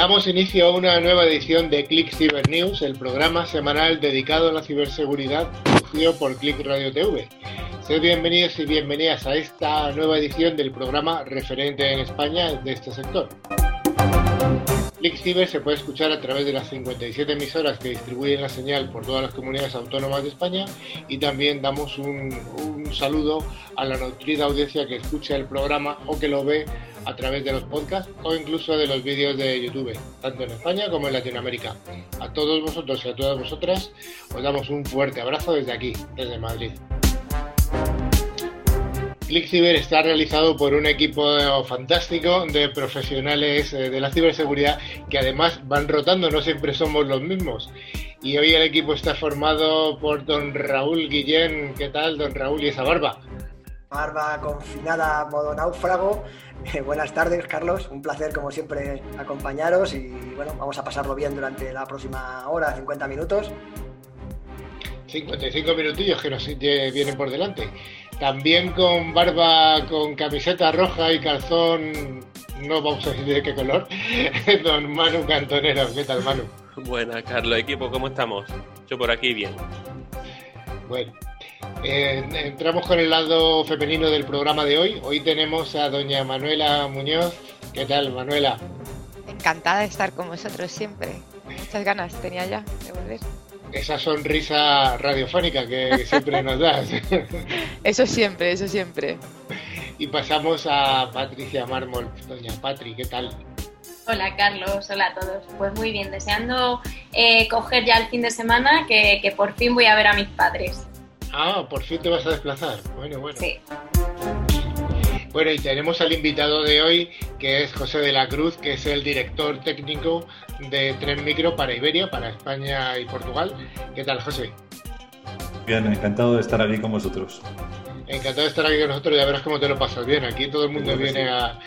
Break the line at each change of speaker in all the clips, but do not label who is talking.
Damos inicio a una nueva edición de Click Cyber News, el programa semanal dedicado a la ciberseguridad producido por Click Radio TV. Sed bienvenidos y bienvenidas a esta nueva edición del programa referente en España de este sector. Click Cyber se puede escuchar a través de las 57 emisoras que distribuyen la señal por todas las comunidades autónomas de España y también damos un saludo a la nutrida audiencia que escucha el programa o que lo ve a través de los podcasts o incluso de los vídeos de YouTube, tanto en España como en Latinoamérica. A todos vosotros y a todas vosotras os damos un fuerte abrazo desde aquí, desde Madrid. ClickCiber está realizado por un equipo fantástico de profesionales eh, de la ciberseguridad que además van rotando, no siempre somos los mismos. Y hoy el equipo está formado por don Raúl Guillén. ¿Qué tal, don Raúl y esa barba?
Barba confinada, modo náufrago. Eh, buenas tardes, Carlos. Un placer, como siempre, acompañaros y bueno, vamos a pasarlo bien durante la próxima hora, 50 minutos.
55 minutillos que nos vienen por delante. También con barba, con camiseta roja y calzón, no vamos a decir de qué color, don Manu Cantonero. ¿Qué tal, Manu?
Buenas, Carlos, equipo, ¿cómo estamos? Yo por aquí bien.
Bueno, eh, entramos con el lado femenino del programa de hoy. Hoy tenemos a doña Manuela Muñoz. ¿Qué tal, Manuela?
Encantada de estar con vosotros siempre. Muchas ganas tenía ya de volver
esa sonrisa radiofónica que siempre nos das.
Eso siempre, eso siempre.
Y pasamos a Patricia Mármol. Doña Patri, ¿qué tal?
Hola Carlos, hola a todos. Pues muy bien, deseando eh, coger ya el fin de semana que, que por fin voy a ver a mis padres.
Ah, por fin te vas a desplazar. Bueno, bueno.
Sí.
Bueno, y tenemos al invitado de hoy, que es José de la Cruz, que es el director técnico de Tren Micro para Iberia, para España y Portugal. ¿Qué tal, José?
Bien, encantado de estar aquí con vosotros.
Encantado de estar aquí con nosotros, ya verás cómo te lo pasas bien. Aquí todo el mundo viene a,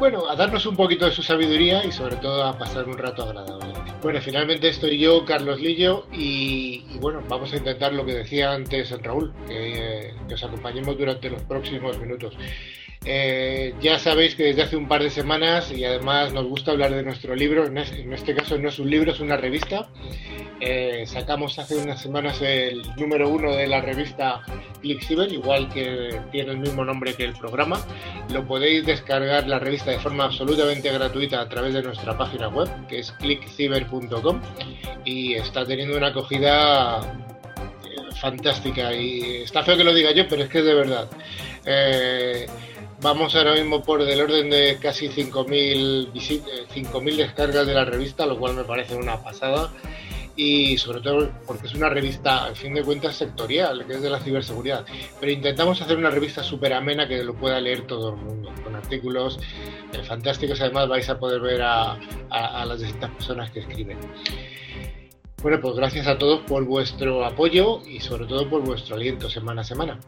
bueno, a darnos un poquito de su sabiduría y sobre todo a pasar un rato agradable. Bueno, finalmente estoy yo, Carlos Lillo, y, bueno, vamos a intentar lo que decía antes Raúl, que, que os acompañemos durante los próximos minutos. Eh, ya sabéis que desde hace un par de semanas y además nos gusta hablar de nuestro libro, en este caso no es un libro, es una revista. Eh, sacamos hace unas semanas el número uno de la revista ClickCiber, igual que tiene el mismo nombre que el programa. Lo podéis descargar la revista de forma absolutamente gratuita a través de nuestra página web, que es clickciber.com, y está teniendo una acogida eh, fantástica. Y está feo que lo diga yo, pero es que es de verdad. Vamos ahora mismo por del orden de casi 5.000 5.000 descargas de la revista, lo cual me parece una pasada. Y sobre todo porque es una revista, al fin de cuentas, sectorial, que es de la ciberseguridad. Pero intentamos hacer una revista súper amena que lo pueda leer todo el mundo, con artículos eh, fantásticos. Además, vais a poder ver a las distintas personas que escriben. Bueno, pues gracias a todos por vuestro apoyo y sobre todo por vuestro aliento semana a semana.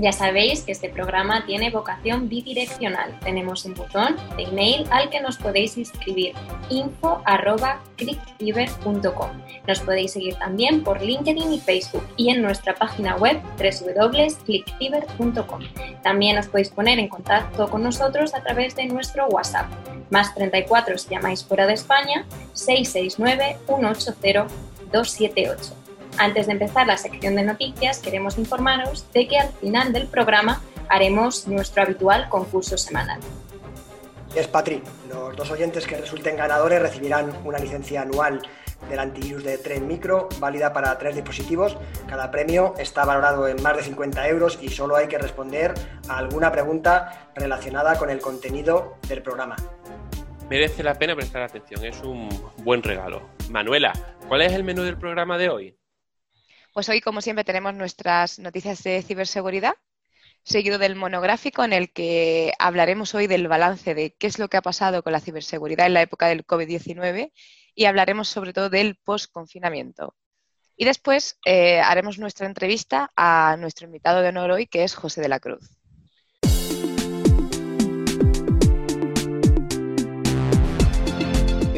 Ya sabéis que este programa tiene vocación bidireccional. Tenemos un botón de email al que nos podéis inscribir info.clickciber.com. Nos podéis seguir también por LinkedIn y Facebook y en nuestra página web www.clickciber.com. También os podéis poner en contacto con nosotros a través de nuestro WhatsApp, más 34 si llamáis fuera de España, 669 180 278. Antes de empezar la sección de noticias, queremos informaros de que al final del programa haremos nuestro habitual concurso semanal.
Es Patri, los dos oyentes que resulten ganadores recibirán una licencia anual del antivirus de Tren Micro, válida para tres dispositivos. Cada premio está valorado en más de 50 euros y solo hay que responder a alguna pregunta relacionada con el contenido del programa.
Merece la pena prestar atención, es un buen regalo. Manuela, ¿cuál es el menú del programa de hoy?
Pues hoy, como siempre, tenemos nuestras noticias de ciberseguridad, seguido del monográfico en el que hablaremos hoy del balance de qué es lo que ha pasado con la ciberseguridad en la época del COVID-19 y hablaremos sobre todo del post-confinamiento. Y después eh, haremos nuestra entrevista a nuestro invitado de honor hoy, que es José de la Cruz.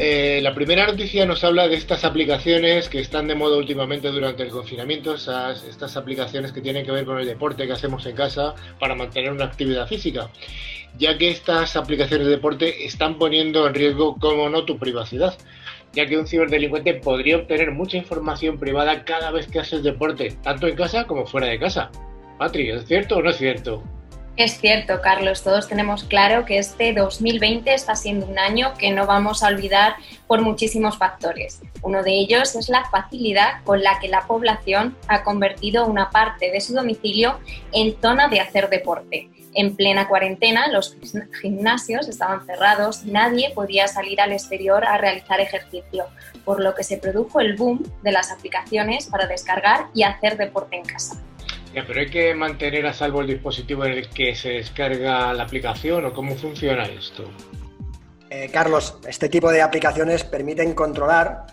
Eh, la primera noticia nos habla de estas aplicaciones que están de moda últimamente durante el confinamiento, estas aplicaciones que tienen que ver con el deporte que hacemos en casa para mantener una actividad física, ya que estas aplicaciones de deporte están poniendo en riesgo, como no, tu privacidad, ya que un ciberdelincuente podría obtener mucha información privada cada vez que haces deporte, tanto en casa como fuera de casa. Patri, ¿es cierto o no es cierto?
Es cierto, Carlos, todos tenemos claro que este 2020 está siendo un año que no vamos a olvidar por muchísimos factores. Uno de ellos es la facilidad con la que la población ha convertido una parte de su domicilio en zona de hacer deporte. En plena cuarentena, los gimnasios estaban cerrados, nadie podía salir al exterior a realizar ejercicio, por lo que se produjo el boom de las aplicaciones para descargar y hacer deporte en casa.
Ya, pero hay que mantener a salvo el dispositivo en el que se descarga la aplicación o cómo funciona esto.
Eh, Carlos, este tipo de aplicaciones permiten controlar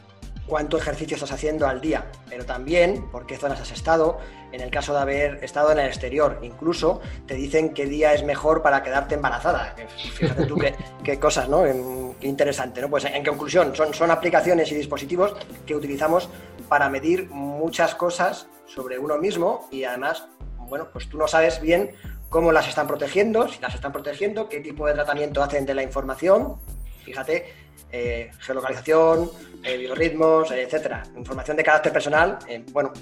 cuánto ejercicio estás haciendo al día, pero también por qué zonas has estado, en el caso de haber estado en el exterior. Incluso te dicen qué día es mejor para quedarte embarazada. Fíjate tú qué, cosas, ¿no? Qué interesante, ¿no? Pues en conclusión, son, son aplicaciones y dispositivos que utilizamos para medir muchas cosas sobre uno mismo y además, bueno, pues tú no sabes bien cómo las están protegiendo, si las están protegiendo, qué tipo de tratamiento hacen de la información. Fíjate, eh, geolocalización, eh, biorritmos, etcétera. Información de carácter personal, eh, bueno.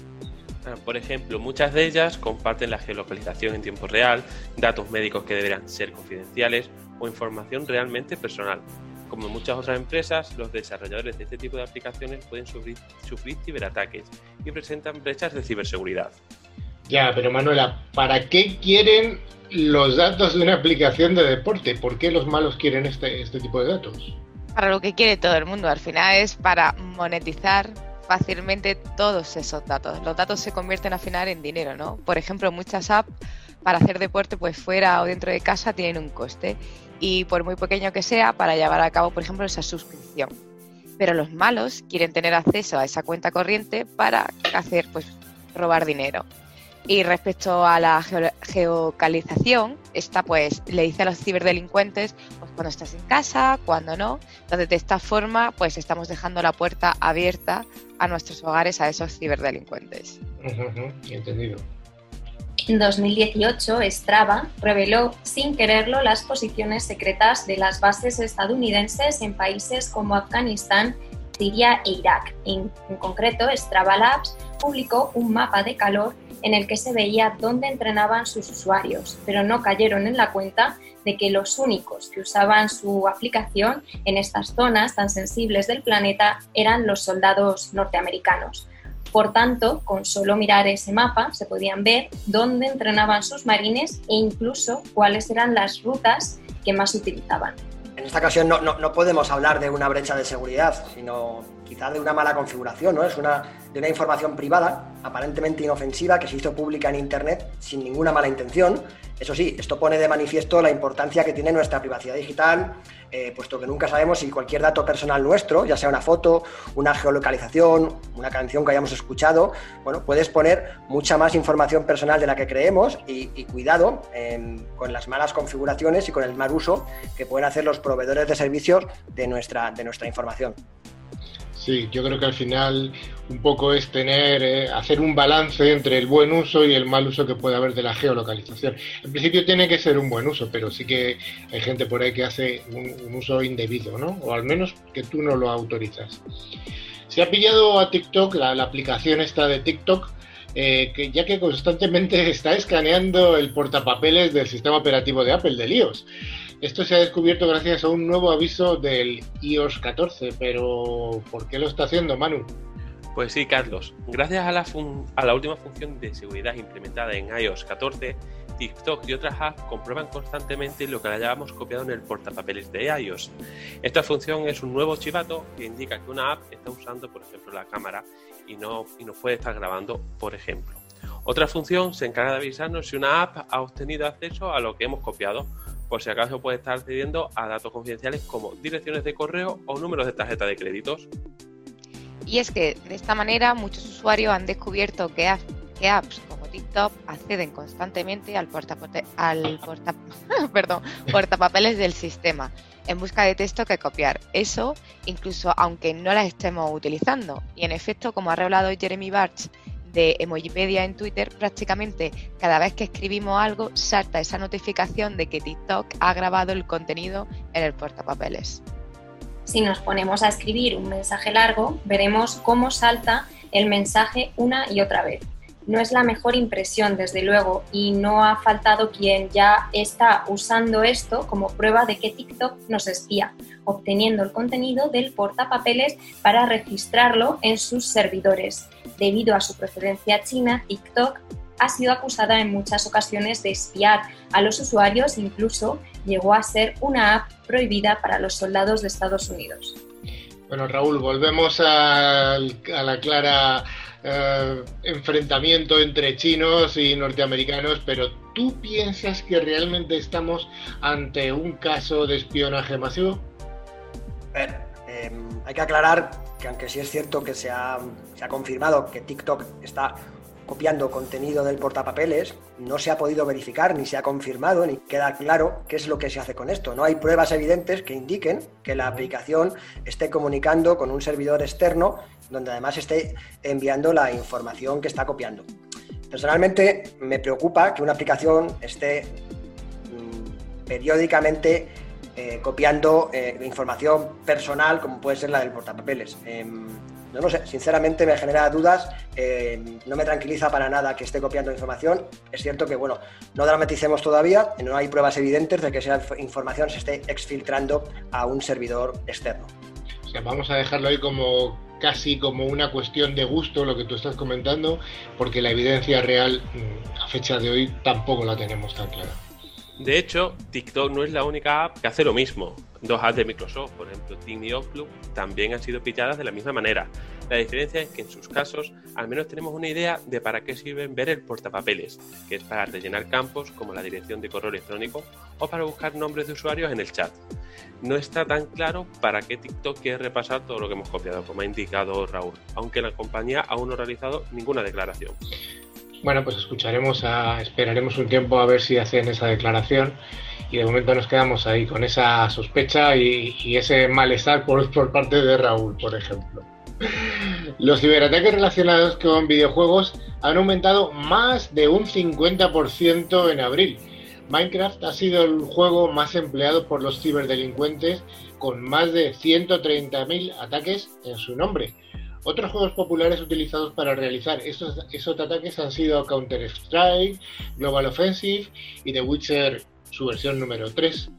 Ah, por ejemplo, muchas de ellas comparten la geolocalización en tiempo real, datos médicos que deberán ser confidenciales o información realmente personal. Como en muchas otras empresas, los desarrolladores de este tipo de aplicaciones pueden sufrir, sufrir ciberataques y presentan brechas de ciberseguridad.
Ya, pero Manuela, ¿para qué quieren los datos de una aplicación de deporte? ¿Por qué los malos quieren este, este tipo de datos?
Para lo que quiere todo el mundo, al final es para monetizar fácilmente todos esos datos. Los datos se convierten al final en dinero, ¿no? Por ejemplo, muchas apps para hacer deporte pues fuera o dentro de casa tienen un coste y por muy pequeño que sea para llevar a cabo, por ejemplo, esa suscripción. Pero los malos quieren tener acceso a esa cuenta corriente para hacer pues robar dinero. Y respecto a la geocalización, esta pues le dice a los ciberdelincuentes pues, cuando estás en casa, cuando no. Entonces de esta forma pues estamos dejando la puerta abierta a nuestros hogares a esos ciberdelincuentes.
entendido.
En 2018, Strava reveló sin quererlo las posiciones secretas de las bases estadounidenses en países como Afganistán, Siria e Irak. En, concreto, Strava Labs publicó un mapa de calor en el que se veía dónde entrenaban sus usuarios, pero no cayeron en la cuenta de que los únicos que usaban su aplicación en estas zonas tan sensibles del planeta eran los soldados norteamericanos. Por tanto, con solo mirar ese mapa se podían ver dónde entrenaban sus marines e incluso cuáles eran las rutas que más utilizaban.
En esta ocasión no, no podemos hablar de una brecha de seguridad, sino quizá de una mala configuración, ¿no? Es una, de una información privada, aparentemente inofensiva, que se hizo pública en Internet sin ninguna mala intención. Eso sí, esto pone de manifiesto la importancia que tiene nuestra privacidad digital, eh, puesto que nunca sabemos si cualquier dato personal nuestro, ya sea una foto, una geolocalización, una canción que hayamos escuchado, bueno, puedes poner mucha más información personal de la que creemos y, cuidado con las malas configuraciones y con el mal uso que pueden hacer los proveedores de servicios de nuestra, de nuestra información.
Sí, yo creo que al final un poco es tener, eh, hacer un balance entre el buen uso y el mal uso que puede haber de la geolocalización. En principio tiene que ser un buen uso, pero sí que hay gente por ahí que hace un, uso indebido, ¿no? O al menos que tú no lo autorizas. Se ha pillado a TikTok, la, aplicación esta de TikTok, eh, que ya que constantemente está escaneando el portapapeles del sistema operativo de Apple, de iOS. Esto se ha descubierto gracias a un nuevo aviso del iOS 14, pero ¿por qué lo está haciendo Manu?
Pues sí, Carlos. Gracias a la, última función de seguridad implementada en iOS 14, TikTok y otras apps comprueban constantemente lo que hayamos copiado en el portapapeles de iOS. Esta función es un nuevo chivato que indica que una app está usando, por ejemplo, la cámara y y no puede estar grabando, por ejemplo. Otra función se encarga de avisarnos si una app ha obtenido acceso a lo que hemos copiado, por si acaso puede estar accediendo a datos confidenciales como direcciones de correo o números de tarjeta de créditos.
Y es que de esta manera muchos usuarios han descubierto que, apps como TikTok acceden constantemente al, portapapeles del sistema en busca de texto que copiar. Eso incluso aunque no las estemos utilizando. Y en efecto, como ha revelado Jeremy Barch de Emojipedia en Twitter, prácticamente cada vez que escribimos algo salta esa notificación de que TikTok ha grabado el contenido en el portapapeles.
Si nos ponemos a escribir un mensaje largo, veremos cómo salta el mensaje una y otra vez. No es la mejor impresión, desde luego, y no ha faltado quien ya está usando esto como prueba de que TikTok nos espía, obteniendo el contenido del portapapeles para registrarlo en sus servidores. Debido a su procedencia china, TikTok ha sido acusada en muchas ocasiones de espiar a los usuarios, incluso llegó a ser una app prohibida para los soldados de Estados Unidos.
Bueno, Raúl, volvemos a, la clara eh, enfrentamiento entre chinos y norteamericanos, pero ¿tú piensas que realmente estamos ante un caso de espionaje masivo?
Em, hay que aclarar que aunque sí es cierto que se ha, se ha confirmado que TikTok está copiando contenido del portapapeles, no se ha podido verificar, ni se ha confirmado, ni queda claro qué es lo que se hace con esto. No hay pruebas evidentes que indiquen que la aplicación esté comunicando con un servidor externo donde además esté enviando la información que está copiando. Personalmente me preocupa que una aplicación esté mm, periódicamente eh, copiando eh, información personal como puede ser la del portapapeles. Em, no lo sé, sinceramente me genera dudas, eh, no me tranquiliza para nada que esté copiando información. Es cierto que, bueno, no dramaticemos todavía, no hay pruebas evidentes de que esa información se esté exfiltrando a un servidor externo.
O sea, vamos a dejarlo ahí como casi como una cuestión de gusto lo que tú estás comentando, porque la evidencia real mm, a fecha de hoy tampoco la tenemos tan clara.
De hecho, TikTok no es la única app que hace lo mismo. Dos apps de Microsoft, por ejemplo, Team y Outlook, también han sido pilladas de la misma manera. La diferencia es que en sus casos al menos tenemos una idea de para qué sirven ver el portapapeles, que es para rellenar campos como la dirección de correo electrónico o para buscar nombres de usuarios en el chat. No está tan claro para qué TikTok quiere repasar todo lo que hemos copiado, como ha indicado Raúl, aunque la compañía aún no ha realizado ninguna declaración.
Bueno, pues escucharemos, a, esperaremos un tiempo a ver si hacen esa declaración y de momento nos quedamos ahí con esa sospecha y, ese malestar por, por parte de Raúl, por ejemplo. Los ciberataques relacionados con videojuegos han aumentado más de un 50% en abril. Minecraft ha sido el juego más empleado por los ciberdelincuentes con más de 130.000 ataques en su nombre. Otros juegos populares utilizados para realizar esos, ataques han sido Counter-Strike, Global Offensive y The Witcher, su versión número 3.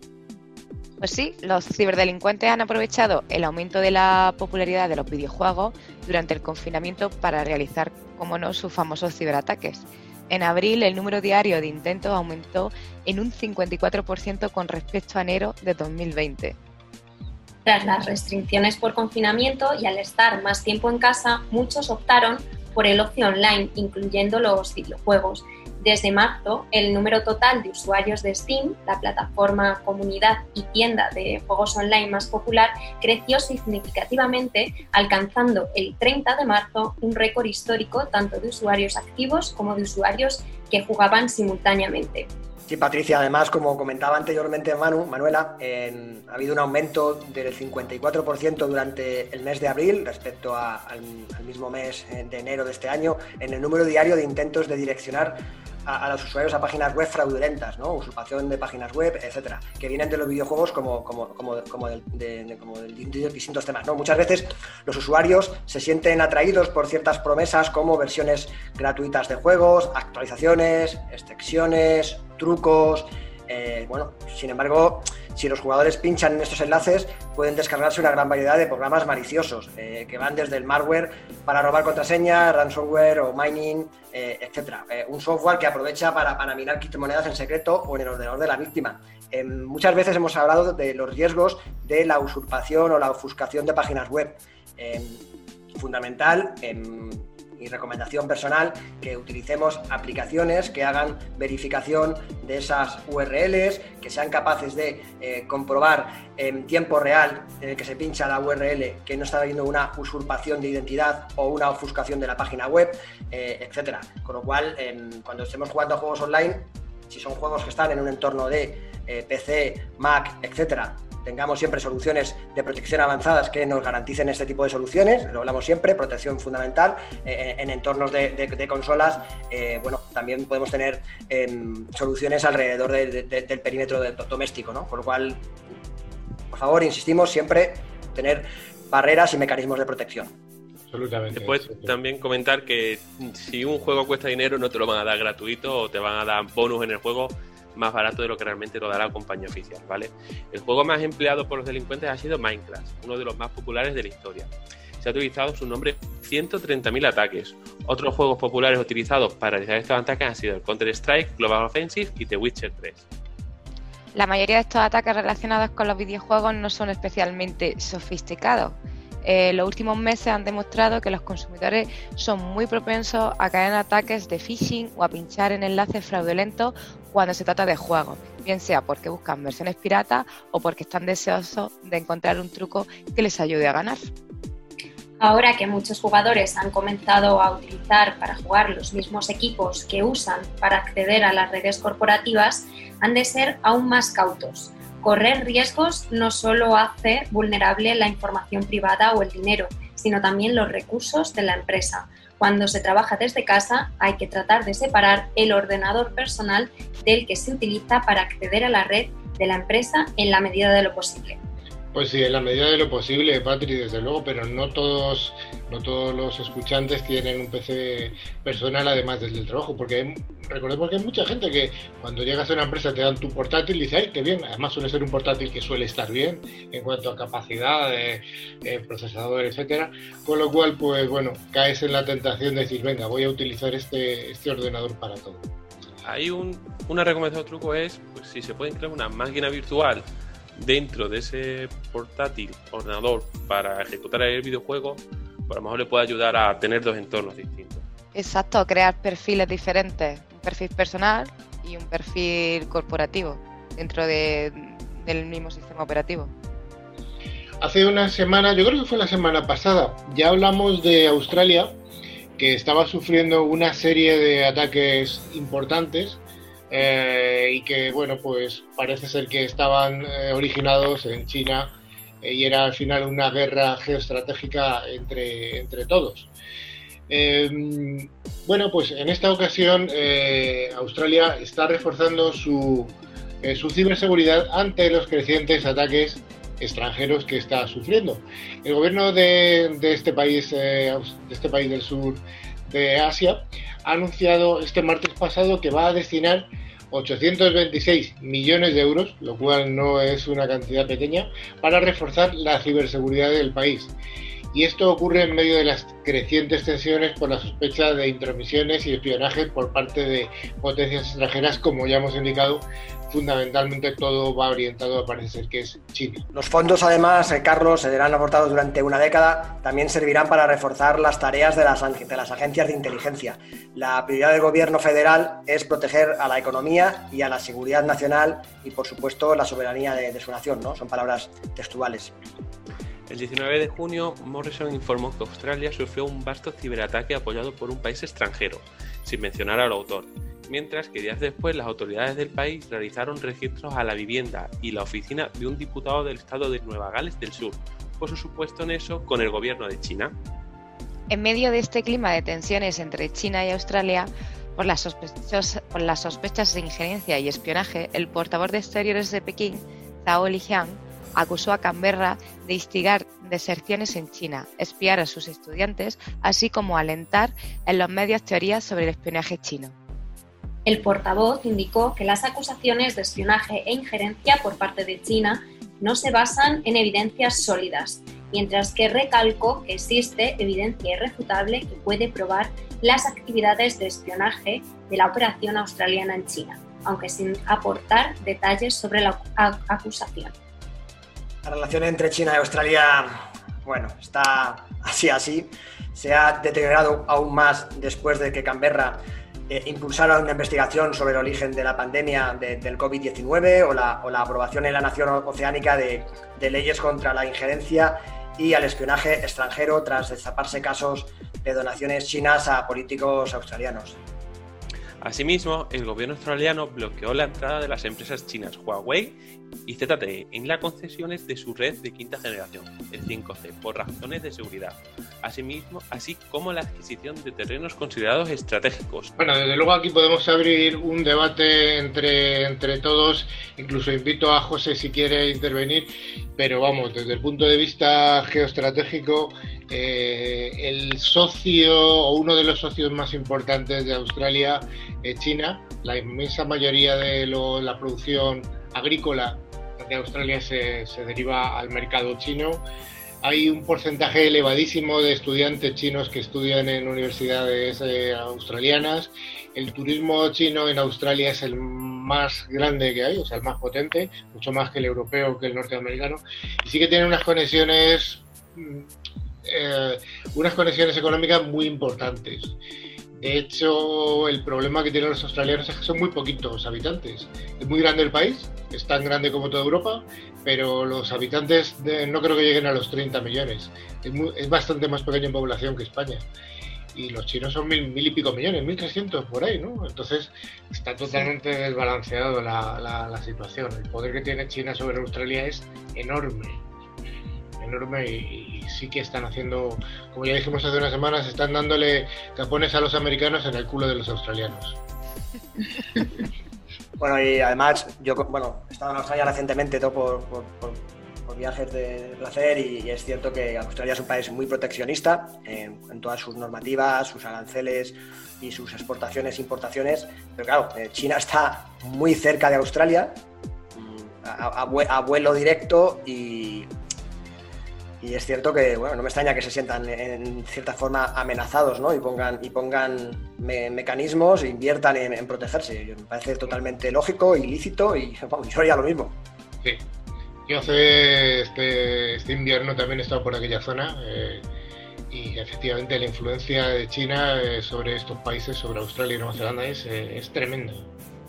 Pues sí, los ciberdelincuentes han aprovechado el aumento de la popularidad de los videojuegos durante el confinamiento para realizar, como no, sus famosos ciberataques. En abril, el número diario de intentos aumentó en un 54% con respecto a enero de 2020.
Tras las restricciones por confinamiento y al estar más tiempo en casa, muchos optaron por el ocio online, incluyendo los videojuegos. Desde marzo, el número total de usuarios de Steam, la plataforma, comunidad y tienda de juegos online más popular, creció significativamente, alcanzando el 30 de marzo un récord histórico tanto de usuarios activos como de usuarios que jugaban simultáneamente.
Sí, Patricia, además, como comentaba anteriormente Manu, Manuela, ha habido un aumento del 54% durante el mes de abril respecto al, mismo mes de enero de este año en el número diario de intentos de direccionar a, los usuarios a páginas web fraudulentas, usurpación de páginas web, etcétera, que vienen de los videojuegos como, como, como, como, de, distintos temas. Muchas veces los usuarios se sienten atraídos por ciertas promesas como versiones gratuitas de juegos, actualizaciones, extensiones, trucos. Eh, bueno, sin embargo, si los jugadores pinchan en estos enlaces, pueden descargarse una gran variedad de programas maliciosos eh, que van desde el malware para robar contraseñas, ransomware o mining, eh, etcétera. un software que aprovecha para, para minar criptomonedas en secreto o en el ordenador de la víctima. muchas veces hemos hablado de los riesgos de la usurpación o la ofuscación de páginas web. fundamental mi recomendación personal, que utilicemos aplicaciones que hagan verificación de esas URLs, que sean capaces de eh, comprobar en tiempo real en el que se pincha la URL que no está habiendo una usurpación de identidad o una ofuscación de la página web, eh, etcétera. Con lo cual, cuando estemos jugando a juegos online, si son juegos que están en un entorno de eh, PC, Mac, etcétera, tengamos siempre soluciones de protección avanzadas que nos garanticen este tipo de soluciones, lo hablamos siempre, protección fundamental. Eh, en entornos de, consolas, eh, bueno, también podemos tener em, soluciones alrededor del perímetro doméstico, ¿no? Con lo cual, por favor, insistimos siempre tener barreras y mecanismos de protección.
Absolutamente. Después también comentar que si un juego cuesta dinero no te lo van a dar gratuito o te van a dar bonus en el juego más barato de lo que realmente lo dará la compañía oficial, ¿vale? El juego más empleado por los delincuentes ha sido Minecraft, uno de los más populares de la historia. Se ha utilizado su nombre 130.000 ataques. Otros juegos populares utilizados para realizar estos ataques han sido el Counter-Strike, Global Offensive y The Witcher 3.
La mayoría de estos ataques relacionados con los videojuegos no son especialmente sofisticados. Eh, los últimos meses han demostrado que los consumidores son muy propensos a caer en ataques de phishing o a pinchar en enlaces fraudulentos cuando se trata de juegos, bien sea porque buscan versiones piratas o porque están deseosos de encontrar un truco que les ayude a ganar.
Ahora que muchos jugadores han comenzado a utilizar para jugar los mismos equipos que usan para acceder a las redes corporativas, han de ser aún más cautos. Correr riesgos no solo hace vulnerable la información privada o el dinero, sino también los recursos de la empresa, cuando se trabaja desde casa hay que tratar de separar el ordenador personal del que se utiliza para acceder a la red de la empresa en la medida de lo posible.
Pues sí, en la medida de lo posible, Patri, desde luego, pero no todos, no todos los escuchantes tienen un PC personal además del trabajo, porque recordemos que hay mucha gente que cuando llegas a una empresa te dan tu portátil y dice, ay, qué bien, además suele ser un portátil que suele estar bien en cuanto a capacidad, de, procesador, etcétera, con lo cual, pues bueno, caes en la tentación de decir, venga, voy a utilizar este, este ordenador para todo.
Hay un, una recomendación truco es, pues, si se puede crear una máquina virtual dentro de ese portátil ordenador para ejecutar el videojuego, pues a lo mejor le puede ayudar a tener dos entornos distintos.
Exacto, crear perfiles diferentes, un perfil personal y un perfil corporativo dentro del mismo sistema operativo.
Hace una semana, yo creo que fue la semana pasada, ya hablamos de Australia, que estaba sufriendo una serie de ataques importantes eh, y que, bueno, pues parece ser que estaban eh, originados en China eh, y era al final una guerra geoestratégica entre, entre todos. Em, bueno, pues en esta ocasión Australia está reforzando su, su ciberseguridad ante los crecientes ataques extranjeros que está sufriendo. El gobierno de, este país, de este país del sur de Asia, ha anunciado este martes pasado que va a destinar 826 millones de euros, lo cual no es una cantidad pequeña, para reforzar la ciberseguridad del país. Y esto ocurre en medio de las crecientes tensiones por la sospecha de intromisiones y espionaje por parte de potencias extranjeras, como ya hemos indicado, fundamentalmente todo va orientado a parece ser que es China.
Los fondos, además, eh, Carlos, serán aportados durante una década, también servirán para reforzar las tareas de las, de las agencias de inteligencia. La prioridad del gobierno federal es proteger a la economía y a la seguridad nacional y, por supuesto, la soberanía de, de su nación, ¿no? Son palabras textuales.
El 19 de junio, Morrison informó que Australia sufrió un vasto ciberataque apoyado por un país extranjero, sin mencionar al autor, mientras que días después las autoridades del país realizaron registros a la vivienda y la oficina de un diputado del estado de Nueva Gales del Sur, por su supuesto nexo con el gobierno de China.
En medio de este clima de tensiones entre China y Australia, por las, por las sospechas de injerencia y espionaje, el portavoz de Exteriores de Pekín, Zhao Lijiang, acusó a Canberra de instigar deserciones en China, espiar a sus estudiantes, así como alentar en los medios teorías sobre el espionaje chino.
El portavoz indicó que las acusaciones de espionaje e injerencia por parte de China no se basan en evidencias sólidas, mientras que recalcó que existe evidencia irrefutable que puede probar las actividades de espionaje de la operación australiana en China, aunque sin aportar detalles sobre la acusación.
La relación entre China y Australia, bueno, está así así. se ha deteriorado aún más después de que Canberra eh, impulsara una investigación sobre el origen de la pandemia del COVID-19 o la, aprobación en la nación oceánica de, de leyes contra la injerencia y al espionaje extranjero tras destaparse casos de donaciones chinas a políticos australianos.
Asimismo, el gobierno australiano bloqueó la entrada de las empresas chinas Huawei y ZTE en las concesiones de su red de quinta generación, el 5G, por razones de seguridad. Asimismo, así como la adquisición de terrenos considerados estratégicos.
Bueno, desde luego aquí podemos abrir un debate entre, entre todos, incluso invito a José si quiere intervenir, pero vamos, desde el punto de vista geoestratégico, eh, el socio o uno de los socios más importantes de Australia es China. La inmensa mayoría de la producción agrícola de Australia se, deriva al mercado chino. Hay un porcentaje elevadísimo de estudiantes chinos que estudian en universidades eh, australianas. El turismo chino en Australia es el más grande que hay, o sea, el más potente, mucho más que el europeo, que el norteamericano. Y sí que tiene unas conexiones mm, eh, unas conexiones económicas muy importantes. De hecho, el problema que tienen los australianos es que son muy poquitos habitantes. Es muy grande el país, es tan grande como toda Europa, pero los habitantes no creo que lleguen a los 30 millones. Es, bastante más pequeño en población que España. Y los chinos son mil, mil y pico millones, 1.300 por ahí, ¿no? Entonces está totalmente desbalanceado la, la situación. El poder que tiene China sobre Australia es enorme enorme y, sí que están haciendo, como ya dijimos hace unas semanas, están dándole capones a los americanos en el culo de los australianos.
Bueno, y además, yo bueno, he estado en Australia recientemente todo por, viajes de placer y, es cierto que Australia es un país muy proteccionista en, todas sus normativas, sus aranceles y sus exportaciones e importaciones, pero claro, eh, China está muy cerca de Australia, mm, a vuelo directo y, y es cierto que, bueno, no me extraña que se sientan en cierta forma amenazados, ¿no? Y pongan, y pongan mecanismos e inviertan en, protegerse. Me parece totalmente lógico, ilícito y vamos, yo haría lo mismo.
Sí. Yo hace este, este invierno también he estado por aquella zona eh, y efectivamente la influencia de China eh, sobre estos países, sobre Australia y Nueva Zelanda es, eh, es tremenda.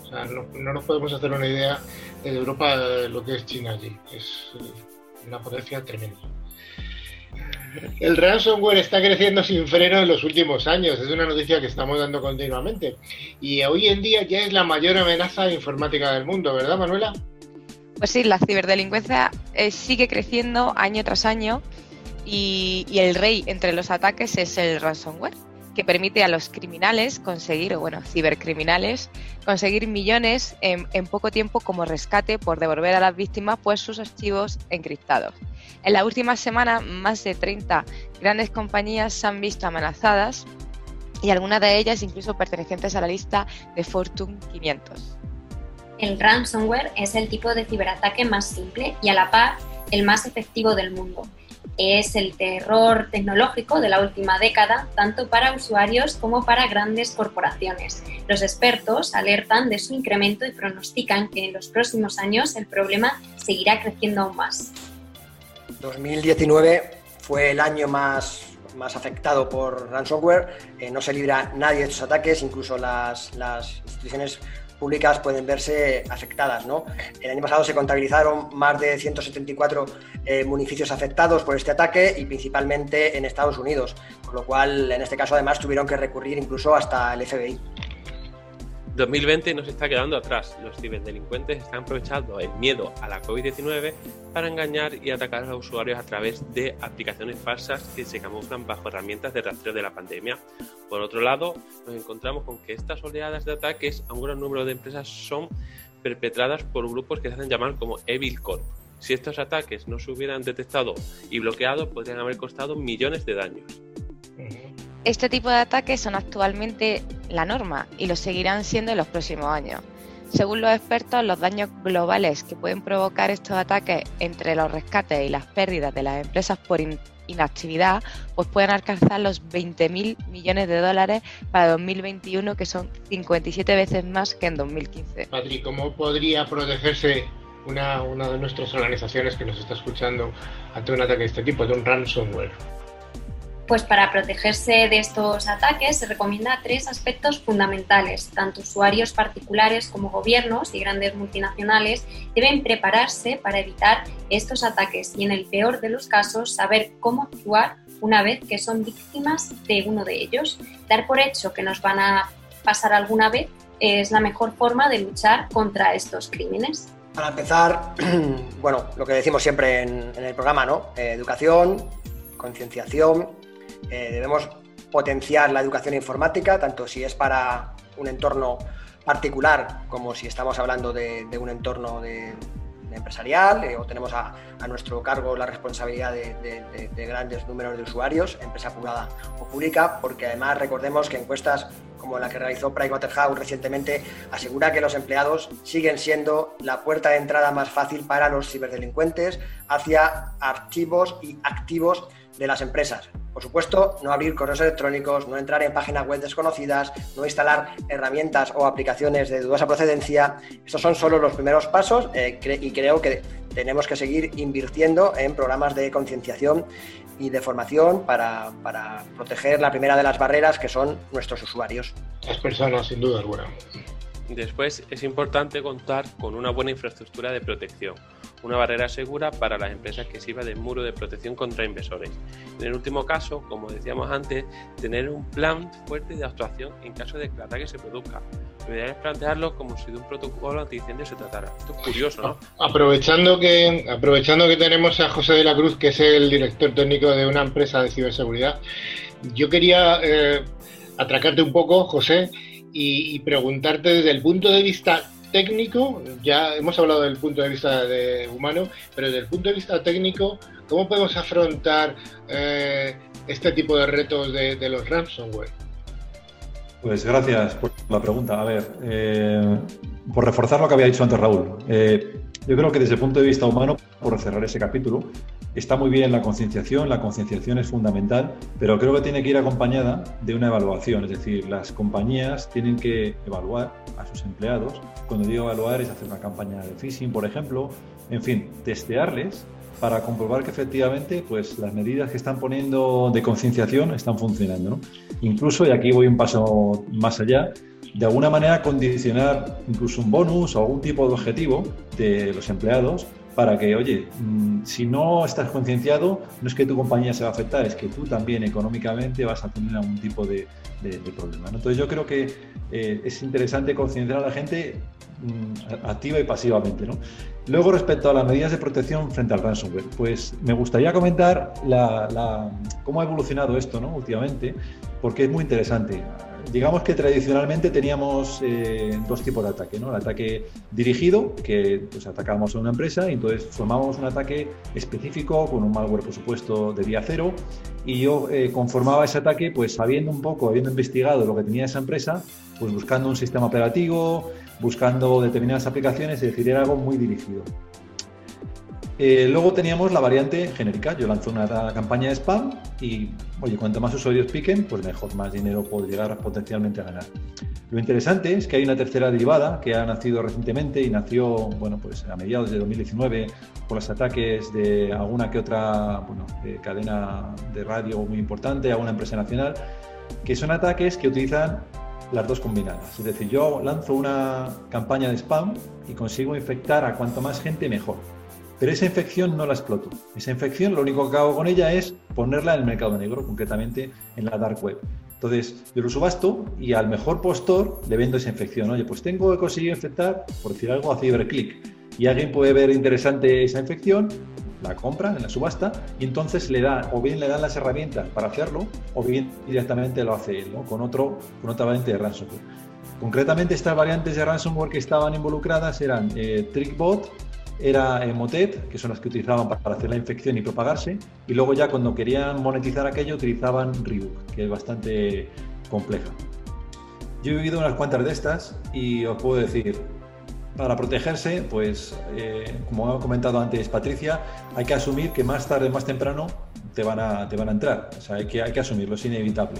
O sea, no, no, nos podemos hacer una idea de Europa lo que es China allí. Es una potencia tremenda. El ransomware está creciendo sin freno en los últimos años, es una noticia que estamos dando continuamente. Y hoy en día ya es la mayor amenaza informática del mundo, ¿verdad, Manuela?
Pues sí, la ciberdelincuencia eh, sigue creciendo año tras año y, el rey entre los ataques es el ransomware, que permite a los criminales conseguir, o bueno, cibercriminales, conseguir millones en, poco tiempo como rescate por devolver a las víctimas pues sus archivos encriptados. En la última semana, más de 30 grandes compañías se han visto amenazadas y algunas de ellas incluso pertenecientes a la lista de Fortune 500.
El ransomware es el tipo de ciberataque más simple y a la par el más efectivo del mundo. Es el terror tecnológico de la última década, tanto para usuarios como para grandes corporaciones. Los expertos alertan de su incremento y pronostican que en los próximos años el problema seguirá creciendo aún más.
2019 fue el año más, más afectado por ransomware. Eh, no se libra nadie de estos ataques, incluso las, instituciones públicas pueden verse afectadas. El año pasado se contabilizaron más de 174 eh, municipios afectados por este ataque y principalmente en Estados Unidos, con lo cual en este caso además tuvieron que recurrir incluso hasta el FBI.
2020 nos está quedando atrás. Los ciberdelincuentes están aprovechando el miedo a la COVID-19 para engañar y atacar a los usuarios a través de aplicaciones falsas que se camuflan bajo herramientas de rastreo de la pandemia. Por otro lado, nos encontramos con que estas oleadas de ataques a un gran número de empresas son perpetradas por grupos que se hacen llamar como Evil Corp. Si estos ataques no se hubieran detectado y bloqueado, podrían haber costado millones de daños.
Este tipo de ataques son actualmente la norma y lo seguirán siendo en los próximos años. Según los expertos, los daños globales que pueden provocar estos ataques entre los rescates y las pérdidas de las empresas por inactividad pues pueden alcanzar los 20.000 millones de dólares para 2021, que son 57 veces más que en 2015.
Patri, ¿cómo podría protegerse una, una de nuestras organizaciones que nos está escuchando ante un ataque de este tipo, de un ransomware?
Pues para protegerse de estos ataques se recomienda tres aspectos fundamentales. Tanto usuarios particulares como gobiernos y grandes multinacionales deben prepararse para evitar estos ataques y en el peor de los casos saber cómo actuar una vez que son víctimas de uno de ellos. Dar por hecho que nos van a pasar alguna vez es la mejor forma de luchar contra estos crímenes.
Para empezar, bueno, lo que decimos siempre en, el programa, ¿no? Eh, educación, concienciación, eh, debemos potenciar la educación informática, tanto si es para un entorno particular como si estamos hablando de, un entorno de, empresarial eh, o tenemos a, nuestro cargo la responsabilidad de, grandes números de usuarios, empresa privada o pública, porque además recordemos que encuestas como la que realizó Pricewaterhouse recientemente asegura que los empleados siguen siendo la puerta de entrada más fácil para los ciberdelincuentes hacia archivos y activos de las empresas. Por supuesto, no abrir correos electrónicos, no entrar en páginas web desconocidas, no instalar herramientas o aplicaciones de dudosa procedencia. Estos son solo los primeros pasos eh, y creo que tenemos que seguir invirtiendo en programas de concienciación y de formación para, para, proteger la primera de las barreras que son nuestros usuarios.
Las personas, sin duda alguna.
Después es importante contar con una buena infraestructura de protección una barrera segura para las empresas que sirva de muro de protección contra inversores. En el último caso, como decíamos antes, tener un plan fuerte de actuación en caso de que el ataque se produzca. Lo ideal es plantearlo como si de un protocolo antiincendio se tratara. Esto es curioso, ¿no?
Aprovechando que, aprovechando que tenemos a José de la Cruz, que es el director técnico de una empresa de ciberseguridad, yo quería eh, atracarte un poco, José, y preguntarte desde el punto de vista técnico, ya hemos hablado del punto de vista de humano, pero desde el punto de vista técnico, ¿cómo podemos afrontar eh, este tipo de retos de, los ransomware?
Pues gracias por la pregunta. A ver, eh, por reforzar lo que había dicho antes Raúl, eh, yo creo que desde el punto de vista humano, por cerrar ese capítulo, está muy bien la concienciación, la concienciación es fundamental, pero creo que tiene que ir acompañada de una evaluación, es decir, las compañías tienen que evaluar a sus empleados. Cuando digo evaluar es hacer una campaña de phishing, por ejemplo, en fin, testearles para comprobar que efectivamente pues, las medidas que están poniendo de concienciación están funcionando. Incluso, y aquí voy un paso más allá, de alguna manera condicionar incluso un bonus o algún tipo de objetivo de los empleados para que, oye, mm, si no estás concienciado, no es que tu compañía se va a afectar, es que tú también económicamente vas a tener algún tipo de, problema. Entonces yo creo que eh, es interesante concienciar a la gente mm, activa y pasivamente. ¿no? Luego, respecto a las medidas de protección frente al ransomware, pues me gustaría comentar cómo ha evolucionado esto ¿no? últimamente, porque es muy interesante digamos que tradicionalmente teníamos eh, dos tipos de ataque, ¿no? El ataque dirigido, que pues atacábamos a una empresa y entonces formábamos un ataque específico con un malware, por supuesto, de día cero y yo eh, conformaba ese ataque pues sabiendo un poco, habiendo investigado lo que tenía esa empresa, pues buscando un sistema operativo, buscando determinadas aplicaciones, es decir, era algo muy dirigido. Eh, luego teníamos la variante genérica. Yo lanzo una campaña de spam y, oye, cuanto más usuarios piquen, pues mejor, más dinero puedo llegar potencialmente a ganar. Lo interesante es que hay una tercera derivada que ha nacido recientemente y nació, bueno, pues a mediados de 2019 por los ataques de alguna que otra cadena de radio muy importante, alguna empresa nacional, que son ataques que utilizan las dos combinadas. Es decir, yo lanzo una campaña de spam y consigo infectar a cuanto más gente mejor. Pero esa infección no la exploto. Esa infección lo único que hago con ella es ponerla en el mercado negro, concretamente en la dark web. Entonces, yo lo subasto y al mejor postor le vendo esa infección. Oye, pues tengo que conseguir infectar, por decir algo, a CyberClick. Y alguien puede ver interesante esa infección, la compra en la subasta y entonces le da, o bien le dan las herramientas para hacerlo, o bien directamente lo hace él, con, otro, con otra variante de ransomware. Concretamente, estas variantes de ransomware que estaban involucradas eran eh, TrickBot, era Motet, que son las que utilizaban para hacer la infección y propagarse, y luego ya cuando querían monetizar aquello utilizaban Ryuk, que es bastante compleja. Yo he vivido unas cuantas de estas y os puedo decir, para protegerse, pues eh, como ha comentado antes Patricia, hay que asumir que más tarde, más temprano, te van a, te van a entrar. O sea, hay que, hay que asumirlo, es inevitable.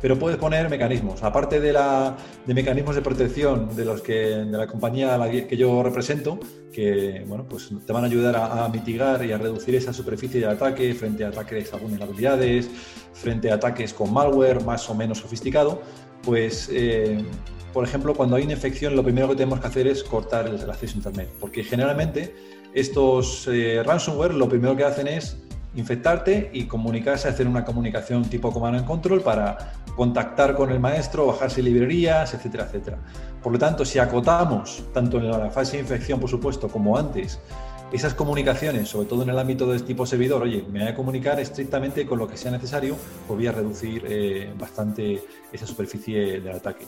Pero puedes poner mecanismos. Aparte de, la, de mecanismos de protección de los que de la compañía que yo represento, que bueno, pues te van a ayudar a, mitigar y a reducir esa superficie de ataque frente a ataques a vulnerabilidades, frente a ataques con malware más o menos sofisticado, pues eh, por ejemplo, cuando hay una infección, lo primero que tenemos que hacer es cortar el, acceso a Internet, porque generalmente estos eh, ransomware lo primero que hacen es infectarte y comunicarse, hacer una comunicación tipo command and control para contactar con el maestro, bajarse librerías, etcétera, etcétera. Por lo tanto, si acotamos, tanto en la fase de infección, por supuesto, como antes, esas comunicaciones, sobre todo en el ámbito de tipo servidor, oye, me voy a comunicar estrictamente con lo que sea necesario, pues voy a reducir eh, bastante esa superficie del ataque.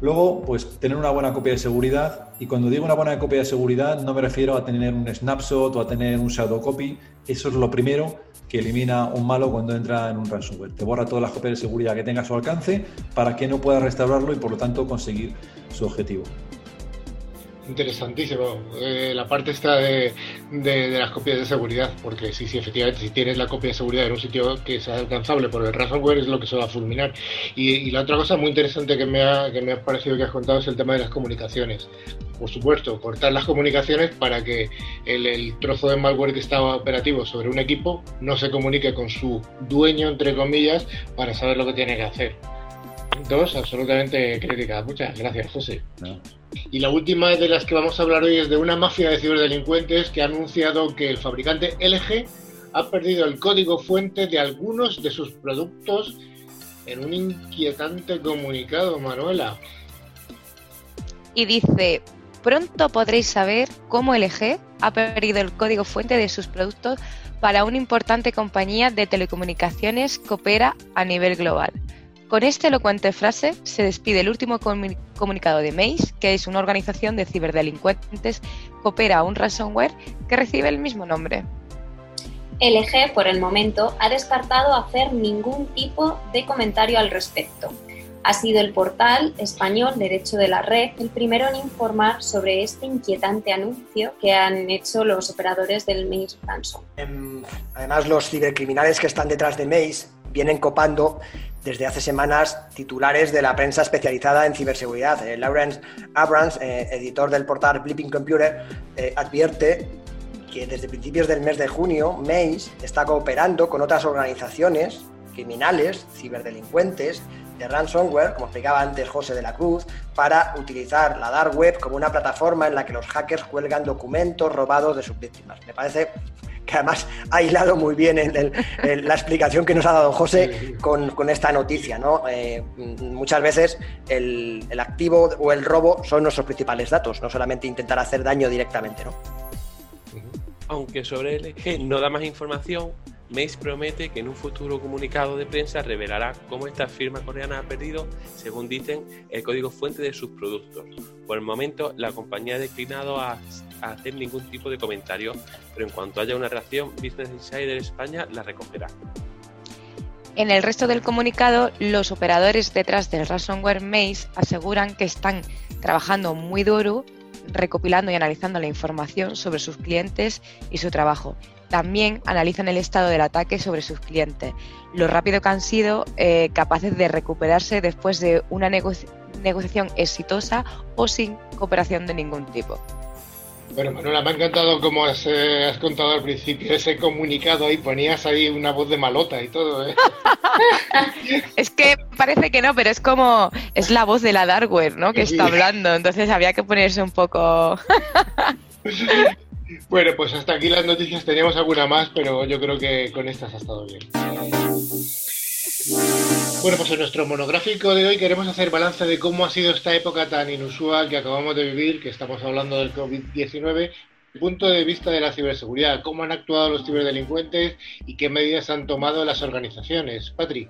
Luego, pues tener una buena copia de seguridad, y cuando digo una buena copia de seguridad no me refiero a tener un snapshot o a tener un shadow copy, eso es lo primero que elimina un malo cuando entra en un ransomware. Te borra todas las copias de seguridad que tenga a su alcance para que no pueda restaurarlo y por lo tanto conseguir su objetivo.
Interesantísimo. Eh, la parte está de, las copias de seguridad, porque sí, sí, efectivamente, si tienes la copia de seguridad en un sitio que sea alcanzable por el ransomware es lo que se va a fulminar. Y, la otra cosa muy interesante que me, ha, que me ha parecido que has contado es el tema de las comunicaciones. Por supuesto, cortar las comunicaciones para que el trozo de malware que estaba operativo sobre un equipo no se comunique con su dueño, entre comillas, para saber lo que tiene que hacer. Dos, absolutamente críticas. Muchas gracias, José. Y la última de las que vamos a hablar hoy es de una mafia de ciberdelincuentes que ha anunciado que el fabricante LG ha perdido el código fuente de algunos de sus productos en un inquietante comunicado, Manuela.
Y dice, pronto podréis saber cómo LG ha perdido el código fuente de sus productos para una importante compañía de telecomunicaciones que opera a nivel global. Con esta elocuente frase se despide el último comunicado de Mace, que es una organización de ciberdelincuentes que opera un ransomware que recibe el mismo nombre.
LG, por el momento, ha descartado hacer ningún tipo de comentario al respecto. Ha sido el portal español Derecho de la Red el primero en informar sobre este inquietante anuncio que han hecho los operadores del Mace Ransom.
Em, además, los cibercriminales que están detrás de Mace vienen copando desde hace semanas titulares de la prensa especializada en ciberseguridad. Eh, Lawrence Abrams, eh, editor del portal Flipping Computer, eh, advierte que desde principios del mes de junio, Mace está cooperando con otras organizaciones criminales, ciberdelincuentes, de ransomware, como explicaba antes José de la Cruz, para utilizar la dark web como una plataforma en la que los hackers cuelgan documentos robados de sus víctimas. Me parece que además ha hilado muy bien en, la explicación que nos ha dado José con, esta noticia. ¿no? Eh, muchas veces el, activo o el robo son nuestros principales datos, no solamente intentar hacer daño directamente. ¿no?
Aunque sobre LG no da más información, Mace promete que en un futuro comunicado de prensa revelará cómo esta firma coreana ha perdido, según dicen, el código fuente de sus productos. Por el momento, la compañía ha declinado a, hacer ningún tipo de comentario, pero en cuanto haya una reacción, Business Insider España la recogerá.
En el resto del comunicado, los operadores detrás del ransomware Maze aseguran que están trabajando muy duro recopilando y analizando la información sobre sus clientes y su trabajo también analizan el estado del ataque sobre sus clientes, lo rápido que han sido eh, capaces de recuperarse después de una negociación exitosa o sin cooperación de ningún tipo.
Bueno, Manuela, me ha encantado como has, eh, contado al principio ese comunicado ahí, ponías ahí una voz de malota y todo. ¿eh?
es que parece que no, pero es como, es la voz de la Darkware, ¿no? Que está hablando, entonces había que ponerse un poco...
Bueno, pues hasta aquí las noticias. Teníamos alguna más, pero yo creo que con estas ha estado bien. Bueno, pues en nuestro monográfico de hoy queremos hacer balance de cómo ha sido esta época tan inusual que acabamos de vivir, que estamos hablando del COVID-19, punto de vista de la ciberseguridad, cómo han actuado los ciberdelincuentes y qué medidas han tomado las organizaciones. Patri.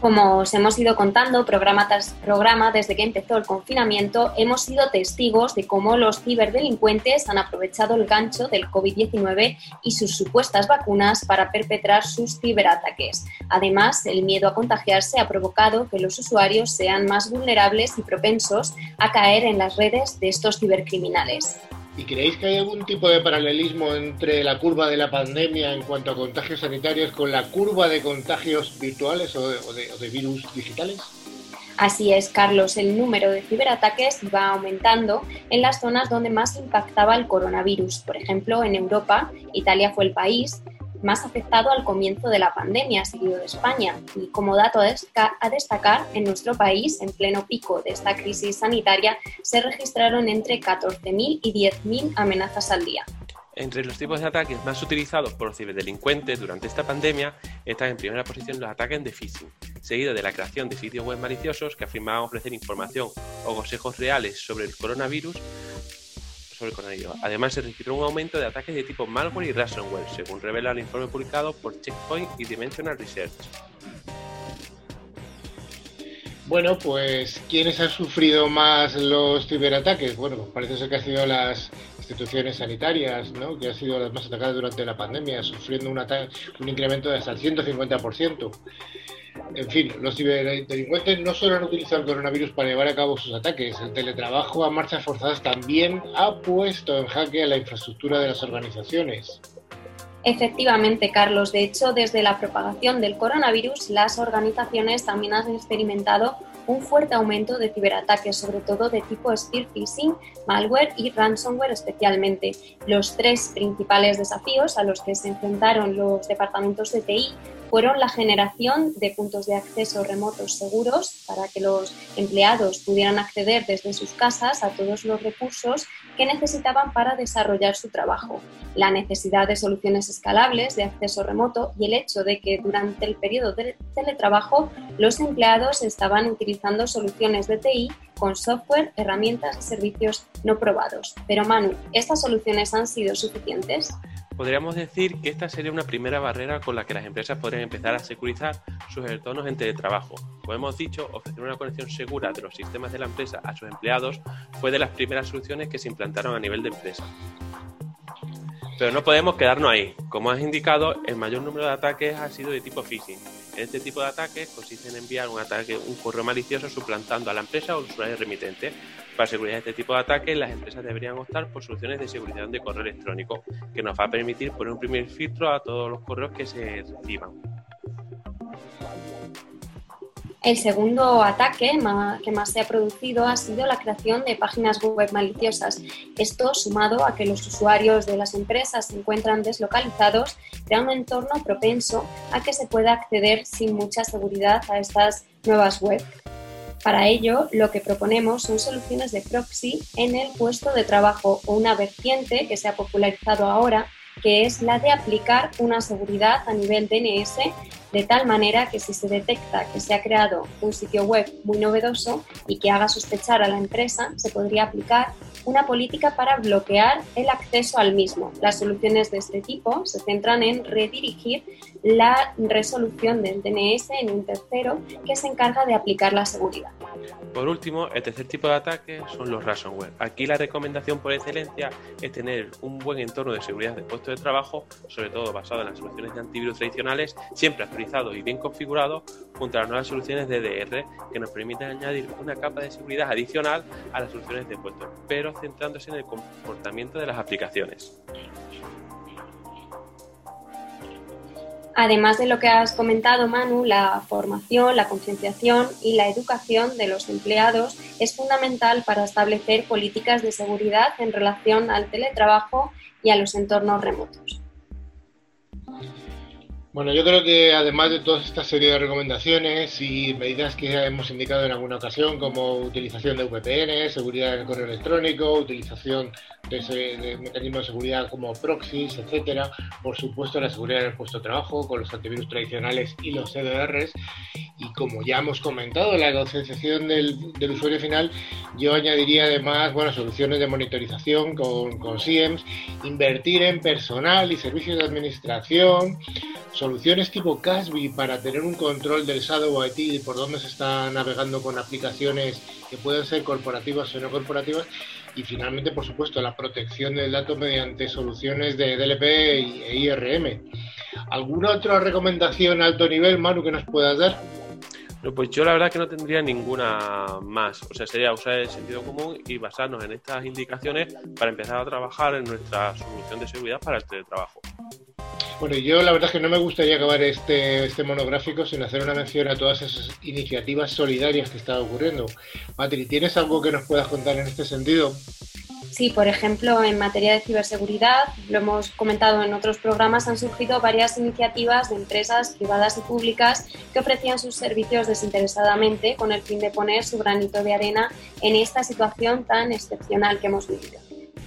Como os hemos ido contando programa tras programa desde que empezó el confinamiento, hemos sido testigos de cómo los ciberdelincuentes han aprovechado el gancho del COVID-19 y sus supuestas vacunas para perpetrar sus ciberataques. Además, el miedo a contagiarse ha provocado que los usuarios sean más vulnerables y propensos a caer en las redes de estos cibercriminales.
¿Y creéis que hay algún tipo de paralelismo entre la curva de la pandemia en cuanto a contagios sanitarios con la curva de contagios virtuales o de, virus digitales?
Así es, Carlos, el número de ciberataques va aumentando en las zonas donde más impactaba el coronavirus. Por ejemplo, en Europa, Italia fue el país más afectado al comienzo de la pandemia, seguido de España. Y como dato a destacar, en nuestro país, en pleno pico de esta crisis sanitaria, se registraron entre 14.000 y 10.000 amenazas al día.
Entre los tipos de ataques más utilizados por los ciberdelincuentes durante esta pandemia están en primera posición los ataques de phishing, seguido de la creación de sitios web maliciosos que afirmaban ofrecer información o consejos reales sobre el coronavirus sobre ello. Además, se registró un aumento de ataques de tipo malware y ransomware, según revela el informe publicado por Checkpoint y Dimensional Research.
Bueno, pues, ¿quiénes han sufrido más los ciberataques? Bueno, pues parece ser que han sido las instituciones sanitarias, ¿no? que han sido las más atacadas durante la pandemia, sufriendo un, un incremento de hasta el 150%. En fin, los ciberdelincuentes no solo han utilizado el coronavirus para llevar a cabo sus ataques, el teletrabajo a marchas forzadas también ha puesto en jaque a la infraestructura de las organizaciones.
Efectivamente, Carlos. De hecho, desde la propagación del coronavirus, las organizaciones también han experimentado un fuerte aumento de ciberataques, sobre todo de tipo spear phishing, malware y ransomware especialmente. Los tres principales desafíos a los que se enfrentaron los departamentos de TI fueron la generación de puntos de acceso remotos seguros para que los empleados pudieran acceder desde sus casas a todos los recursos que necesitaban para desarrollar su trabajo, la necesidad de soluciones escalables de acceso remoto y el hecho de que durante el periodo de teletrabajo los empleados estaban utilizando soluciones de TI con software, herramientas y servicios no probados. Pero Manu, ¿estas soluciones han sido suficientes?
Podríamos decir que esta sería una primera barrera con la que las empresas podrían empezar a securizar sus entornos en teletrabajo. Como hemos dicho, ofrecer una conexión segura de los sistemas de la empresa a sus empleados fue de las primeras soluciones que se implantaron a nivel de empresa. Pero no podemos quedarnos ahí. Como has indicado, el mayor número de ataques ha sido de tipo phishing. Este tipo de ataques consiste en enviar un ataque, un correo malicioso suplantando a la empresa o al usuario remitente. Para asegurar este tipo de ataques, las empresas deberían optar por soluciones de seguridad de correo electrónico, que nos va a permitir poner un primer filtro a todos los correos que se reciban.
El segundo ataque que más se ha producido ha sido la creación de páginas web maliciosas. Esto, sumado a que los usuarios de las empresas se encuentran deslocalizados, crea un entorno propenso a que se pueda acceder sin mucha seguridad a estas nuevas web. Para ello, lo que proponemos son soluciones de proxy en el puesto de trabajo o una vertiente que se ha popularizado ahora, que es la de aplicar una seguridad a nivel DNS de tal manera que si se detecta que se ha creado un sitio web muy novedoso y que haga sospechar a la empresa, se podría aplicar una política para bloquear el acceso al mismo. Las soluciones de este tipo se centran en redirigir la resolución del DNS en un tercero que se encarga de aplicar la seguridad.
Por último, el tercer tipo de ataque son los ransomware. Aquí la recomendación por excelencia es tener un buen entorno de seguridad de puesto de trabajo, sobre todo basado en las soluciones de antivirus tradicionales, siempre y bien configurado, junto a las nuevas soluciones de DR que nos permiten añadir una capa de seguridad adicional a las soluciones de puesto, pero centrándose en el comportamiento de las aplicaciones.
Además de lo que has comentado, Manu, la formación, la concienciación y la educación de los empleados es fundamental para establecer políticas de seguridad en relación al teletrabajo y a los entornos remotos.
Bueno, yo creo que además de toda esta serie de recomendaciones y medidas que hemos indicado en alguna ocasión, como utilización de VPN, seguridad del correo electrónico, utilización de, mecanismos de seguridad como proxies, etcétera, por supuesto la seguridad del puesto de trabajo con los antivirus tradicionales y los CDRs, y como ya hemos comentado, la concienciación del, del usuario final, yo añadiría además bueno, soluciones de monitorización con, con SIEMS, invertir en personal y servicios de administración, soluciones tipo Casby para tener un control del Shadow IT por dónde se está navegando con aplicaciones que pueden ser corporativas o no corporativas y finalmente, por supuesto, la protección del dato mediante soluciones de DLP e IRM. ¿Alguna otra recomendación a alto nivel, Manu, que nos puedas dar?
Pues yo la verdad que no tendría ninguna más. O sea, sería usar el sentido común y basarnos en estas indicaciones para empezar a trabajar en nuestra solución de seguridad para el teletrabajo.
Bueno, yo la verdad es que no me gustaría acabar este, este monográfico sin hacer una mención a todas esas iniciativas solidarias que están ocurriendo. Matri, ¿tienes algo que nos puedas contar en este sentido?
Sí, por ejemplo, en materia de ciberseguridad, lo hemos comentado en otros programas, han surgido varias iniciativas de empresas privadas y públicas que ofrecían sus servicios desinteresadamente con el fin de poner su granito de arena en esta situación tan excepcional que hemos vivido.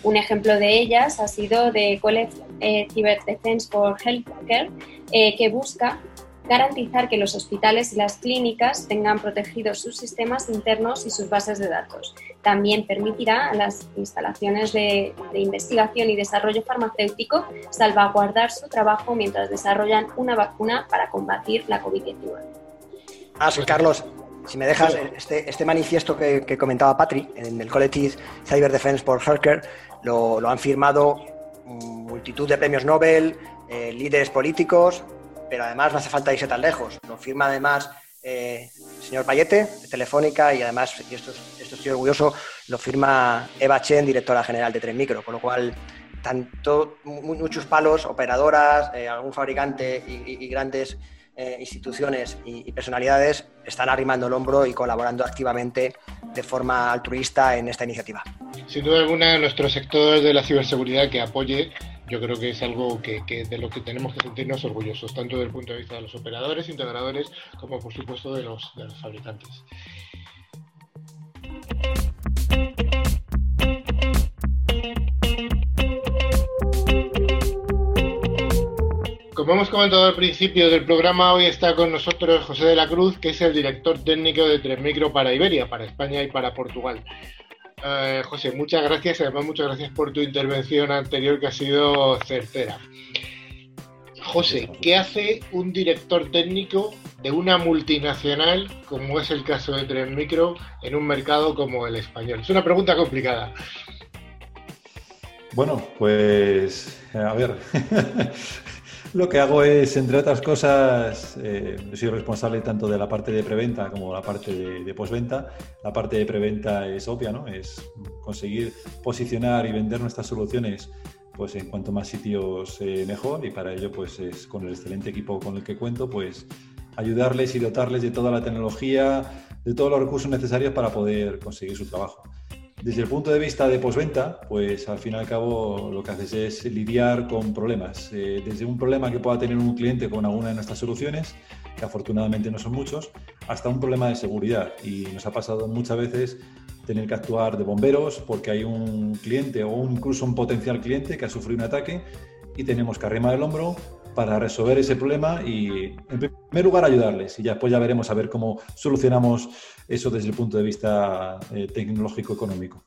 Un ejemplo de ellas ha sido de College eh, Cyber Defense for Healthcare, eh, que busca garantizar que los hospitales y las clínicas tengan protegidos sus sistemas internos y sus bases de datos. También permitirá a las instalaciones de, investigación y desarrollo farmacéutico salvaguardar su trabajo mientras desarrollan una vacuna para combatir la COVID-19.
Ah, Carlos, si me dejas, este, este manifiesto que, comentaba Patri en el Collective Cyber Defense for Healthcare lo, han firmado multitud de premios Nobel, eh, líderes políticos, pero además no hace falta irse tan lejos. Lo firma además eh, el señor Payete, de Telefónica, y además, y esto, esto estoy orgulloso, lo firma Eva Chen, directora general de Tren Micro, con lo cual tanto muchos palos, operadoras, eh, algún fabricante y, grandes eh, instituciones y, personalidades están arrimando el hombro y colaborando activamente de forma altruista en esta iniciativa.
Sin duda alguna, nuestro sector de la ciberseguridad que apoye yo creo que es algo que, de lo que tenemos que sentirnos orgullosos, tanto desde el punto de vista de los operadores, integradores, como por supuesto de los, fabricantes. Como hemos comentado al principio del programa, hoy está con nosotros José de la Cruz, que es el director técnico de Micro para Iberia, para España y para Portugal. Eh, José, muchas gracias y además muchas gracias por tu intervención anterior que ha sido certera. José, ¿qué hace un director técnico de una multinacional, como es el caso de Tren Micro, en un mercado como el español? Es una pregunta complicada.
Bueno, pues a ver, Lo que hago es, entre otras cosas, eh, soy responsable tanto de la parte de preventa como la parte de, posventa. La parte de preventa es obvia, ¿no? Es conseguir posicionar y vender nuestras soluciones pues en cuanto más sitios eh, mejor y para ello pues es con el excelente equipo con el que cuento pues ayudarles y dotarles de toda la tecnología, de todos los recursos necesarios para poder conseguir su trabajo. Desde el punto de vista de posventa, pues al fin y al cabo lo que haces es lidiar con problemas. Eh, desde un problema que pueda tener un cliente con alguna de nuestras soluciones, que afortunadamente no son muchos, hasta un problema de seguridad. Y nos ha pasado muchas veces tener que actuar de bomberos porque hay un cliente o incluso un potencial cliente que ha sufrido un ataque y tenemos que arrimar el hombro para resolver ese problema y en primer lugar ayudarles y ya después ya veremos a ver cómo solucionamos eso desde el punto de vista eh, tecnológico económico.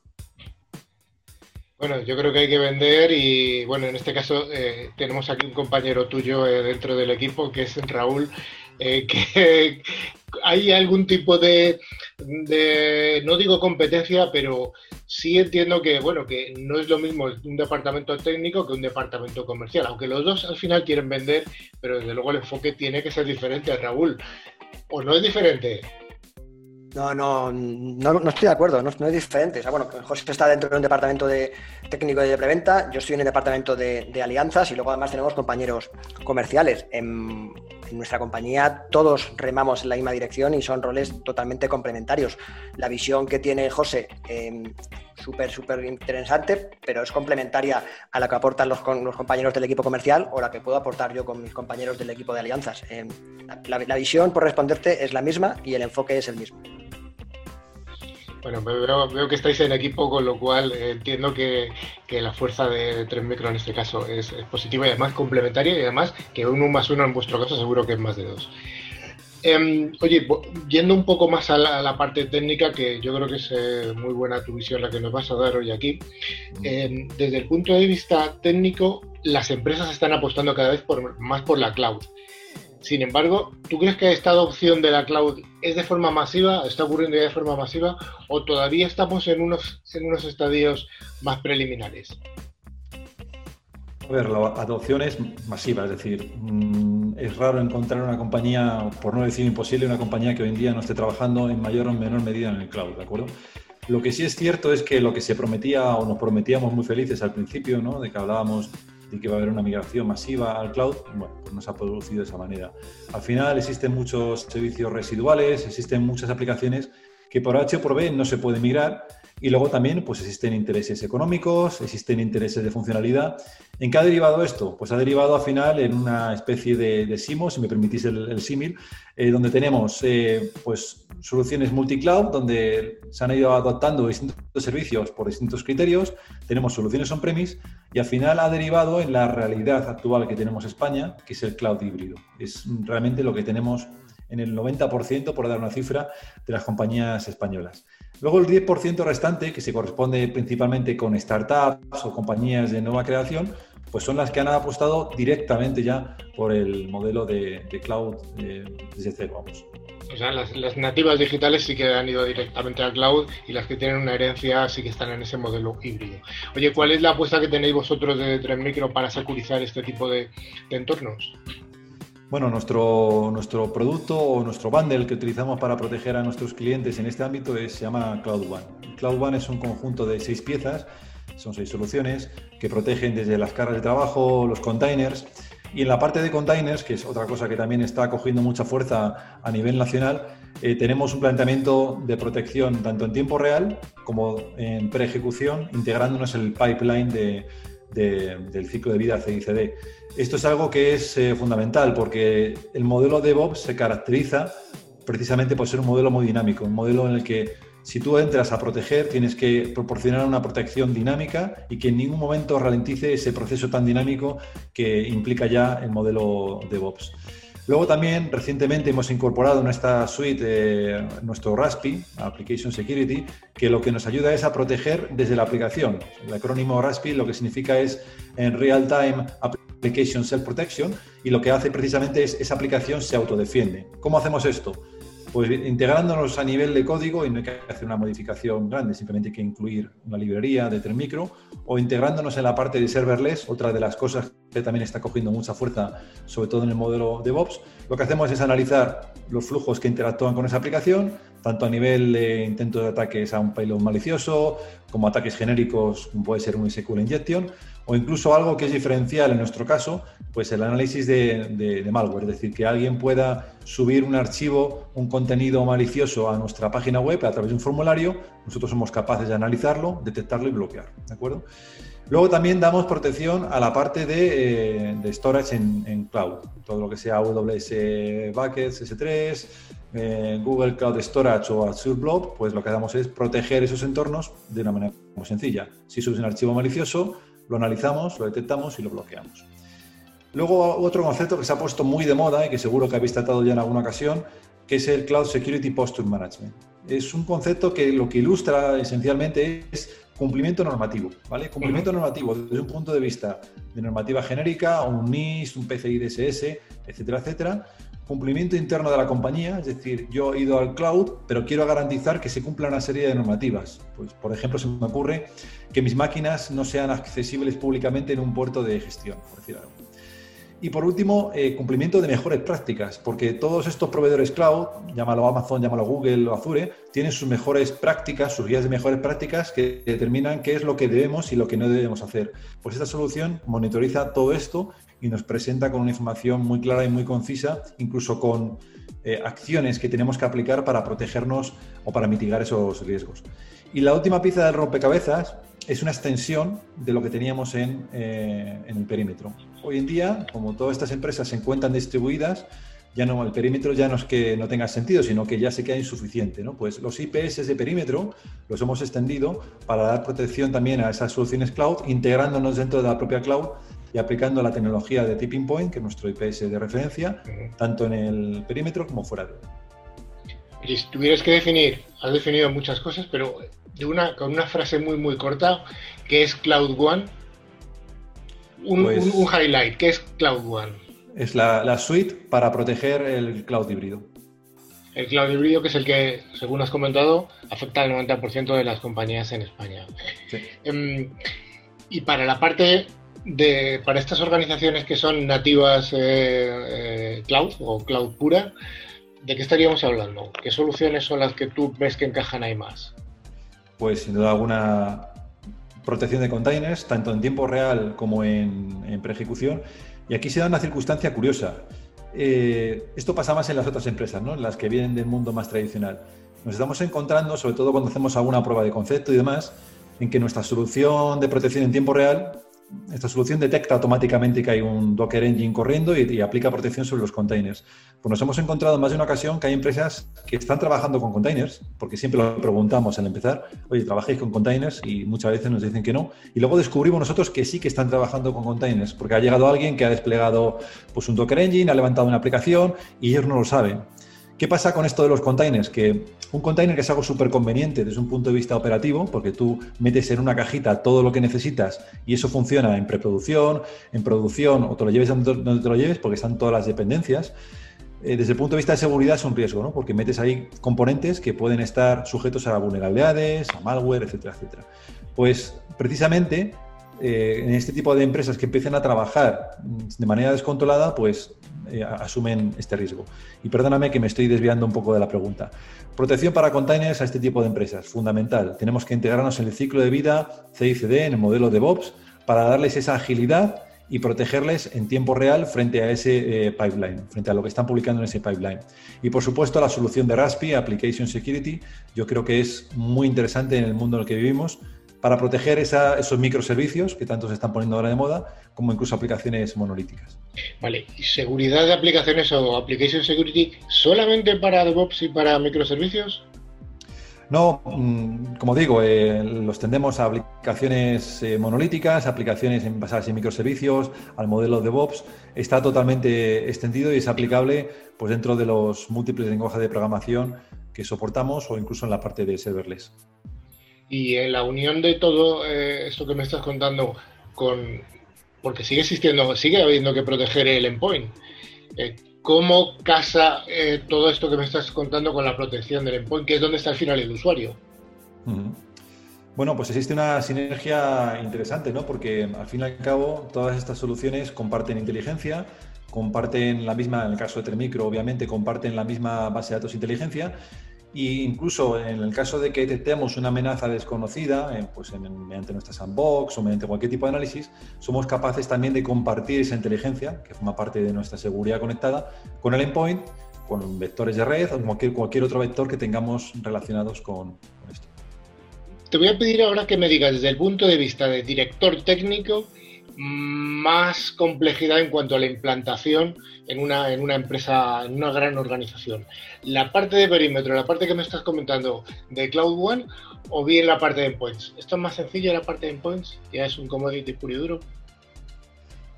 Bueno, yo creo que hay que vender y bueno, en este caso eh, tenemos aquí un compañero tuyo eh, dentro del equipo que es Raúl, que hay algún tipo de, no digo competencia, pero sí entiendo que, bueno, que no es lo mismo un departamento técnico que un departamento comercial, aunque los dos al final quieren vender, pero desde luego el enfoque tiene que ser diferente, Raúl. ¿O no es diferente?
No, no, no, estoy de acuerdo, no, es diferente. Bueno, José está dentro de un departamento de técnico de preventa, yo estoy en el departamento de, alianzas y luego además tenemos compañeros comerciales. En, nuestra compañía todos remamos en la misma dirección y son roles totalmente complementarios. La visión que tiene José, eh, súper, súper interesante, pero es complementaria a la que aportan los, los, compañeros del equipo comercial o la que puedo aportar yo con mis compañeros del equipo de alianzas. Em, la visión, por responderte, es la misma y el enfoque es el mismo.
Bueno, veo, que estáis en equipo, con lo cual eh, entiendo que, la fuerza de 3 micro en este caso es, positiva y además complementaria y además que uno más uno en vuestro caso seguro que es más de dos. Em, oye, yendo un poco más a la, parte técnica, que yo creo que es eh, muy buena tu visión la que nos vas a dar hoy aquí, em, desde el punto de vista técnico, las empresas están apostando cada vez por, más por la cloud. Sin embargo, ¿tú crees que esta adopción de la cloud es de forma masiva, está ocurriendo ya de forma masiva, o todavía estamos en unos, en unos estadios más preliminares?
A ver, la adopción es masiva, es decir, mm, es raro encontrar una compañía, por no decir imposible, una compañía que hoy en día no esté trabajando en mayor o menor medida en el cloud, ¿de acuerdo? Lo que sí es cierto es que lo que se prometía o nos prometíamos muy felices al principio, ¿no? De que hablábamos que va a haber una migración masiva al cloud, bueno, pues no se ha producido de esa manera. Al final existen muchos servicios residuales, existen muchas aplicaciones que por H o por B no se pueden migrar y luego también pues existen intereses económicos, existen intereses de funcionalidad. ¿En qué ha derivado esto? Pues ha derivado al final en una especie de, de SIMO, si me permitís el, símil, eh, donde tenemos eh, pues soluciones multi-cloud, donde se han ido adoptando distintos servicios por distintos criterios, tenemos soluciones on-premise y al final ha derivado en la realidad actual que tenemos en España, que es el cloud híbrido. Es realmente lo que tenemos en el 90%, por dar una cifra, de las compañías españolas. Luego el 10% restante, que se corresponde principalmente con startups o compañías de nueva creación, pues son las que han apostado directamente ya por el modelo de, cloud eh, desde cero, vamos.
O sea, las, nativas digitales sí que han ido directamente al cloud y las que tienen una herencia sí que están en ese modelo híbrido. Oye, ¿cuál es la apuesta que tenéis vosotros de Tren Micro para securizar este tipo de entornos?
Bueno, nuestro, nuestro producto o nuestro bundle que utilizamos para proteger a nuestros clientes en este ámbito es, se llama Cloud One. Cloud One es un conjunto de seis piezas, son seis soluciones que protegen desde las cargas de trabajo, los containers. Y en la parte de containers, que es otra cosa que también está cogiendo mucha fuerza a nivel nacional, eh, tenemos un planteamiento de protección tanto en tiempo real como en pre-ejecución, integrándonos en el pipeline de, del ciclo de vida CICD. Esto es algo que es eh, fundamental porque el modelo DevOps se caracteriza precisamente por ser un modelo muy dinámico, un modelo en el que si tú entras a proteger tienes que proporcionar una protección dinámica y que en ningún momento ralentice ese proceso tan dinámico que implica ya el modelo DevOps. Luego también recientemente hemos incorporado en esta suite eh, nuestro RASPI, Application Security, que lo que nos ayuda es a proteger desde la aplicación. El acrónimo RASPI lo que significa es en Real Time Application Self Protection y lo que hace precisamente es esa aplicación se autodefiende. ¿Cómo hacemos esto? Pues integrándonos a nivel de código y no hay que hacer una modificación grande, simplemente hay que incluir una librería de Termicro o integrándonos en la parte de serverless, otra de las cosas que también está cogiendo mucha fuerza, sobre todo en el modelo DevOps. Lo que hacemos es analizar los flujos que interactúan con esa aplicación, tanto a nivel de intentos de ataques a un payload malicioso, como ataques genéricos, como puede ser un SQL injection, o incluso algo que es diferencial en nuestro caso, pues el análisis de, malware, es decir, que alguien pueda subir un archivo, un contenido malicioso a nuestra página web a través de un formulario, nosotros somos capaces de analizarlo, detectarlo y bloquear, ¿de acuerdo? Luego también damos protección a la parte de, eh, storage en, cloud, todo lo que sea AWS Buckets, S3, eh, Google Cloud Storage o Azure Blob, pues lo que damos es proteger esos entornos de una manera muy sencilla. Si subes un archivo malicioso, lo analizamos, lo detectamos y lo bloqueamos. Luego otro concepto que se ha puesto muy de moda y que seguro que habéis tratado ya en alguna ocasión, que es el Cloud Security Posture Management. Es un concepto que lo que ilustra esencialmente es cumplimiento normativo, ¿vale? Cumplimiento normativo desde un punto de vista de normativa genérica, un NIS, un PCI DSS, etcétera, etcétera, cumplimiento interno de la compañía, es decir, yo he ido al cloud, pero quiero garantizar que se cumpla una serie de normativas. Pues, por ejemplo, se me ocurre que mis máquinas no sean accesibles públicamente en un puerto de gestión, por decir algo. Y por último, eh, cumplimiento de mejores prácticas, porque todos estos proveedores cloud, llámalo Amazon, llámalo Google o Azure, tienen sus mejores prácticas, sus guías de mejores prácticas que determinan qué es lo que debemos y lo que no debemos hacer. Pues esta solución monitoriza todo esto y nos presenta con una información muy clara y muy concisa, incluso con eh, acciones que tenemos que aplicar para protegernos o para mitigar esos riesgos. Y la última pieza del rompecabezas es una extensión de lo que teníamos en, eh, en, el perímetro. Hoy en día, como todas estas empresas se encuentran distribuidas, ya no, el perímetro ya no es que no tenga sentido, sino que ya se queda insuficiente. ¿no? Pues los IPS de perímetro los hemos extendido para dar protección también a esas soluciones cloud, integrándonos dentro de la propia cloud y aplicando la tecnología de Tipping Point, que es nuestro IPS de referencia, tanto en el perímetro como fuera de él.
Y si tuvieras que definir, has definido muchas cosas, pero de una, con una frase muy, muy corta, que es Cloud One, un, pues highlight, ¿qué es Cloud One?
Es la, la, suite para proteger el cloud híbrido.
El cloud híbrido, que es el que, según has comentado, afecta al 90% de las compañías en España. Sí. Em, y para la parte para estas organizaciones que son nativas eh, eh, cloud o cloud pura, ¿de qué estaríamos hablando? ¿Qué soluciones son las que tú ves que encajan ahí más?
Pues sin duda alguna protección de containers, tanto en tiempo real como en, en pre-ejecución. Y aquí se da una circunstancia curiosa. Eh, esto pasa más en las otras empresas, ¿no? las que vienen del mundo más tradicional. Nos estamos encontrando, sobre todo cuando hacemos alguna prueba de concepto y demás, en que nuestra solución de protección en tiempo real esta solución detecta automáticamente que hay un Docker Engine corriendo y, aplica protección sobre los containers. Pues nos hemos encontrado en más de una ocasión que hay empresas que están trabajando con containers, porque siempre lo preguntamos al empezar, oye, ¿trabajáis con containers? Y muchas veces nos dicen que no. Y luego descubrimos nosotros que sí que están trabajando con containers, porque ha llegado alguien que ha desplegado pues, un Docker Engine, ha levantado una aplicación y ellos no lo saben. ¿Qué pasa con esto de los containers? Que un container que es algo súper conveniente desde un punto de vista operativo, porque tú metes en una cajita todo lo que necesitas y eso funciona en preproducción, en producción o te lo lleves donde te lo lleves porque están todas las dependencias. Eh, desde el punto de vista de seguridad es un riesgo, ¿no? porque metes ahí componentes que pueden estar sujetos a vulnerabilidades, a malware, etcétera, etcétera. Pues precisamente eh, en este tipo de empresas que empiecen a trabajar de manera descontrolada, pues eh, asumen este riesgo. Y perdóname que me estoy desviando un poco de la pregunta. Protección para containers a este tipo de empresas, fundamental. Tenemos que integrarnos en el ciclo de vida CICD, en el modelo de DevOps, para darles esa agilidad y protegerles en tiempo real frente a ese eh, pipeline, frente a lo que están publicando en ese pipeline. Y por supuesto la solución de RASPI, Application Security, yo creo que es muy interesante en el mundo en el que vivimos para proteger esos microservicios que tanto se están poniendo ahora de moda, como incluso aplicaciones monolíticas.
Vale, ¿y seguridad de aplicaciones o application security solamente para DevOps y para microservicios?
No, mm, como digo, eh, los tendemos a aplicaciones eh, monolíticas, aplicaciones basadas en microservicios, al modelo DevOps. Está totalmente extendido y es aplicable pues, dentro de los múltiples lenguajes de programación que soportamos o incluso en la parte de serverless.
Y en la unión de todo eh, esto que me estás contando con... Porque sigue existiendo, sigue habiendo que proteger el endpoint. Eh, ¿Cómo casa eh, todo esto que me estás contando con la protección del endpoint, que es donde está al final el usuario?
Bueno, pues existe una sinergia interesante, ¿no? Porque al fin y al cabo todas estas soluciones comparten inteligencia, comparten la misma, en el caso de Termicro, obviamente, comparten la misma base de datos inteligencia y incluso en el caso de que detectemos una amenaza desconocida, eh, pues mediante nuestra sandbox o mediante cualquier tipo de análisis, somos capaces también de compartir esa inteligencia, que forma parte de nuestra seguridad conectada, con el endpoint, con vectores de red o cualquier, cualquier otro vector que tengamos relacionados con, con esto.
Te voy a pedir ahora que me digas desde el punto de vista de director técnico, más complejidad en cuanto a la implantación en una, en una empresa, en una gran organización. La parte de perímetro, la parte que me estás comentando de Cloud One o bien la parte de endpoints. ¿Esto es más sencillo la parte de endpoints? Ya es un commodity puro y duro.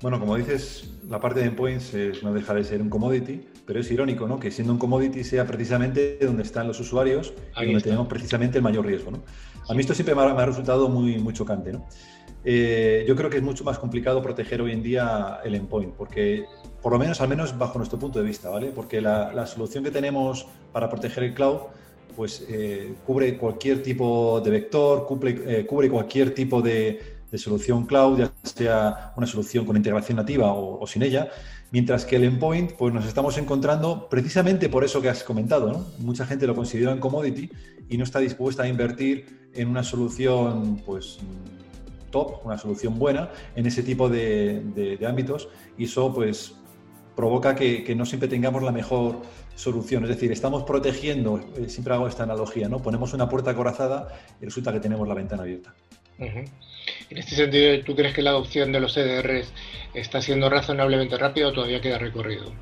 Bueno, como dices, la parte de endpoints no deja de ser un commodity, pero es irónico, ¿no? Que siendo un commodity sea precisamente donde están los usuarios y donde tenemos precisamente el mayor riesgo, ¿no? A mí esto siempre me ha, me ha resultado muy, muy chocante, ¿no? Eh, yo creo que es mucho más complicado proteger hoy en día el endpoint, porque por lo menos, al menos bajo nuestro punto de vista, ¿vale? Porque la, solución que tenemos para proteger el cloud, pues eh, cubre cualquier tipo de vector, eh, cubre cualquier tipo de, solución cloud, ya sea una solución con integración nativa o, sin ella, mientras que el endpoint, pues nos estamos encontrando precisamente por eso que has comentado, ¿no? Mucha gente lo considera en commodity y no está dispuesta a invertir en una solución, pues top, una solución buena en ese tipo de, ámbitos y eso pues provoca que, no siempre tengamos la mejor solución. Es decir, estamos protegiendo, eh, siempre hago esta analogía, ¿no? Ponemos una puerta corazada y resulta que tenemos la ventana abierta.
En este sentido, ¿tú crees que la adopción de los EDRs está siendo razonablemente rápida o todavía queda recorrido?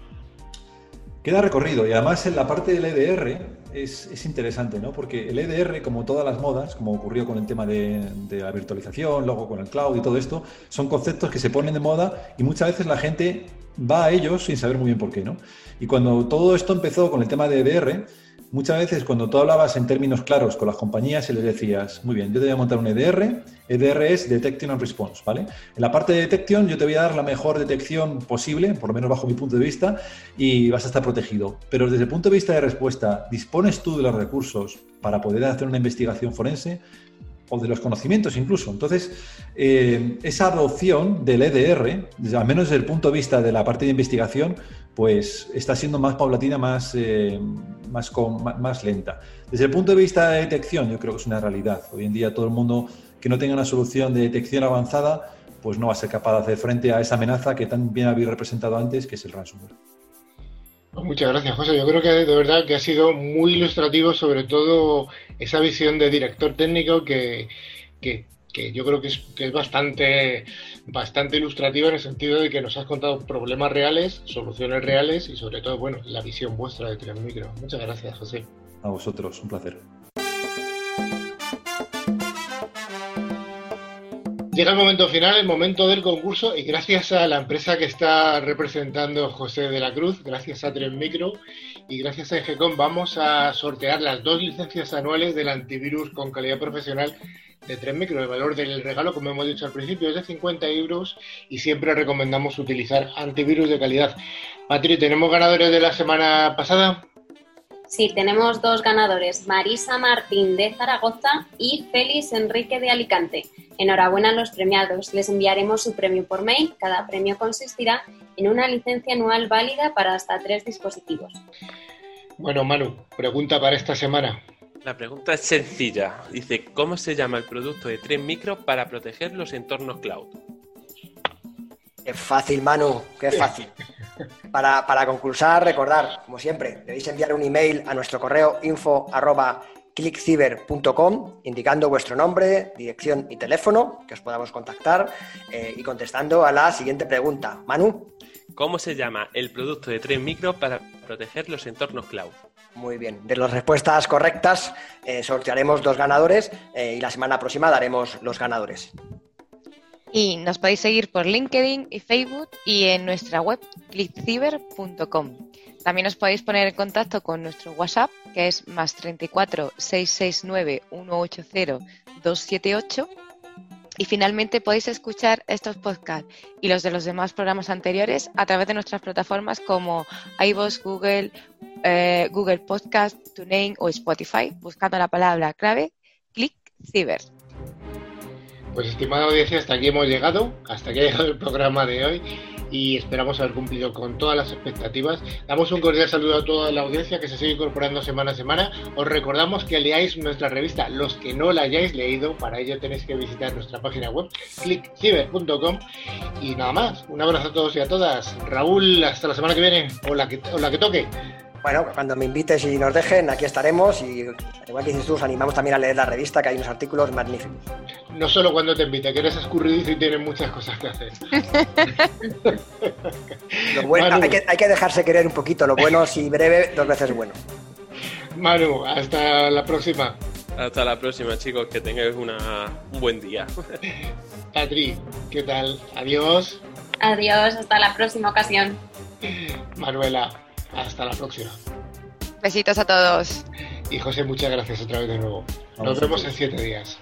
Queda recorrido y además en la parte del EDR es, interesante, ¿no? Porque el EDR, como todas las modas, como ocurrió con el tema de, la virtualización, luego con el cloud y todo esto, son conceptos que se ponen de moda y muchas veces la gente va a ellos sin saber muy bien por qué, ¿no? Y cuando todo esto empezó con el tema de EDR, Muchas veces cuando tú hablabas en términos claros con las compañías y les decías, muy bien, yo te voy a montar un EDR, EDR es Detection and Response, ¿vale? En la parte de detección yo te voy a dar la mejor detección posible, por lo menos bajo mi punto de vista, y vas a estar protegido. Pero desde el punto de vista de respuesta, ¿dispones tú de los recursos para poder hacer una investigación forense? o de los conocimientos incluso. Entonces, eh, esa adopción del EDR, al menos desde el punto de vista de la parte de investigación, pues está siendo más paulatina, más, eh, más, más, lenta. Desde el punto de vista de detección, yo creo que es una realidad. Hoy en día todo el mundo que no tenga una solución de detección avanzada, pues no va a ser capaz de hacer frente a esa amenaza que tan bien habéis representado antes, que es el ransomware.
Pues muchas gracias, José. Yo creo que de verdad que ha sido muy ilustrativo, sobre todo esa visión de director técnico que, yo creo que es, que es bastante, bastante ilustrativa en el sentido de que nos has contado problemas reales, soluciones reales y sobre todo, bueno, la visión vuestra de Micro. Muchas gracias, José.
A vosotros, un placer.
Llega el momento final, el momento del concurso, y gracias a la empresa que está representando José de la Cruz, gracias a Tren Micro y gracias a EGECOM, vamos a sortear las dos licencias anuales del antivirus con calidad profesional de Tren Micro. El valor del regalo, como hemos dicho al principio, es de 50 euros y siempre recomendamos utilizar antivirus de calidad. Patri, ¿tenemos ganadores de la semana pasada?
Sí, tenemos dos ganadores, Marisa Martín de Zaragoza y Félix Enrique de Alicante. Enhorabuena a los premiados. Les enviaremos su premio por mail. Cada premio consistirá en una licencia anual válida para hasta tres dispositivos.
Bueno, Manu, pregunta para esta semana.
La pregunta es sencilla. Dice, ¿cómo se llama el producto de Tren Micro para proteger los entornos cloud?
Qué fácil, Manu, qué fácil. Para, para concursar, recordar, como siempre, debéis enviar un email a nuestro correo info clickciber.com indicando vuestro nombre, dirección y teléfono, que os podamos contactar, eh, y contestando a la siguiente pregunta. Manu.
¿Cómo se llama el producto de Tren Micro para proteger los entornos cloud?
Muy bien. De las respuestas correctas eh, sortearemos dos ganadores eh, y la semana próxima daremos los ganadores.
Y nos podéis seguir por LinkedIn y Facebook y en nuestra web clickciber.com. También os podéis poner en contacto con nuestro WhatsApp, que es más 34 669 180 278. Y finalmente podéis escuchar estos podcasts y los de los demás programas anteriores a través de nuestras plataformas como iVoox, Google, eh, Google Podcast, TuneIn o Spotify, buscando la palabra clave Click Ciber.
Pues estimada audiencia, hasta aquí hemos llegado, hasta aquí ha llegado el programa de hoy y esperamos haber cumplido con todas las expectativas. Damos un cordial saludo a toda la audiencia que se sigue incorporando semana a semana. Os recordamos que leáis nuestra revista, los que no la hayáis leído, para ello tenéis que visitar nuestra página web, clickciber.com. Y nada más, un abrazo a todos y a todas. Raúl, hasta la semana que viene, o la que, o la que toque.
Bueno, cuando me invites y nos dejen, aquí estaremos y igual que dices tú, os animamos también a leer la revista, que hay unos artículos magníficos.
No solo cuando te invite, que eres escurridizo y tienes muchas cosas que hacer.
hay, que, hay que dejarse querer un poquito, lo bueno si breve, dos veces bueno.
Manu, hasta la próxima.
Hasta la próxima, chicos, que tengáis una, un buen día.
Patri, ¿qué tal? Adiós.
Adiós, hasta la próxima ocasión.
Manuela, hasta la próxima.
Besitos a todos.
Y José, muchas gracias otra vez de nuevo. Nos vemos en siete días.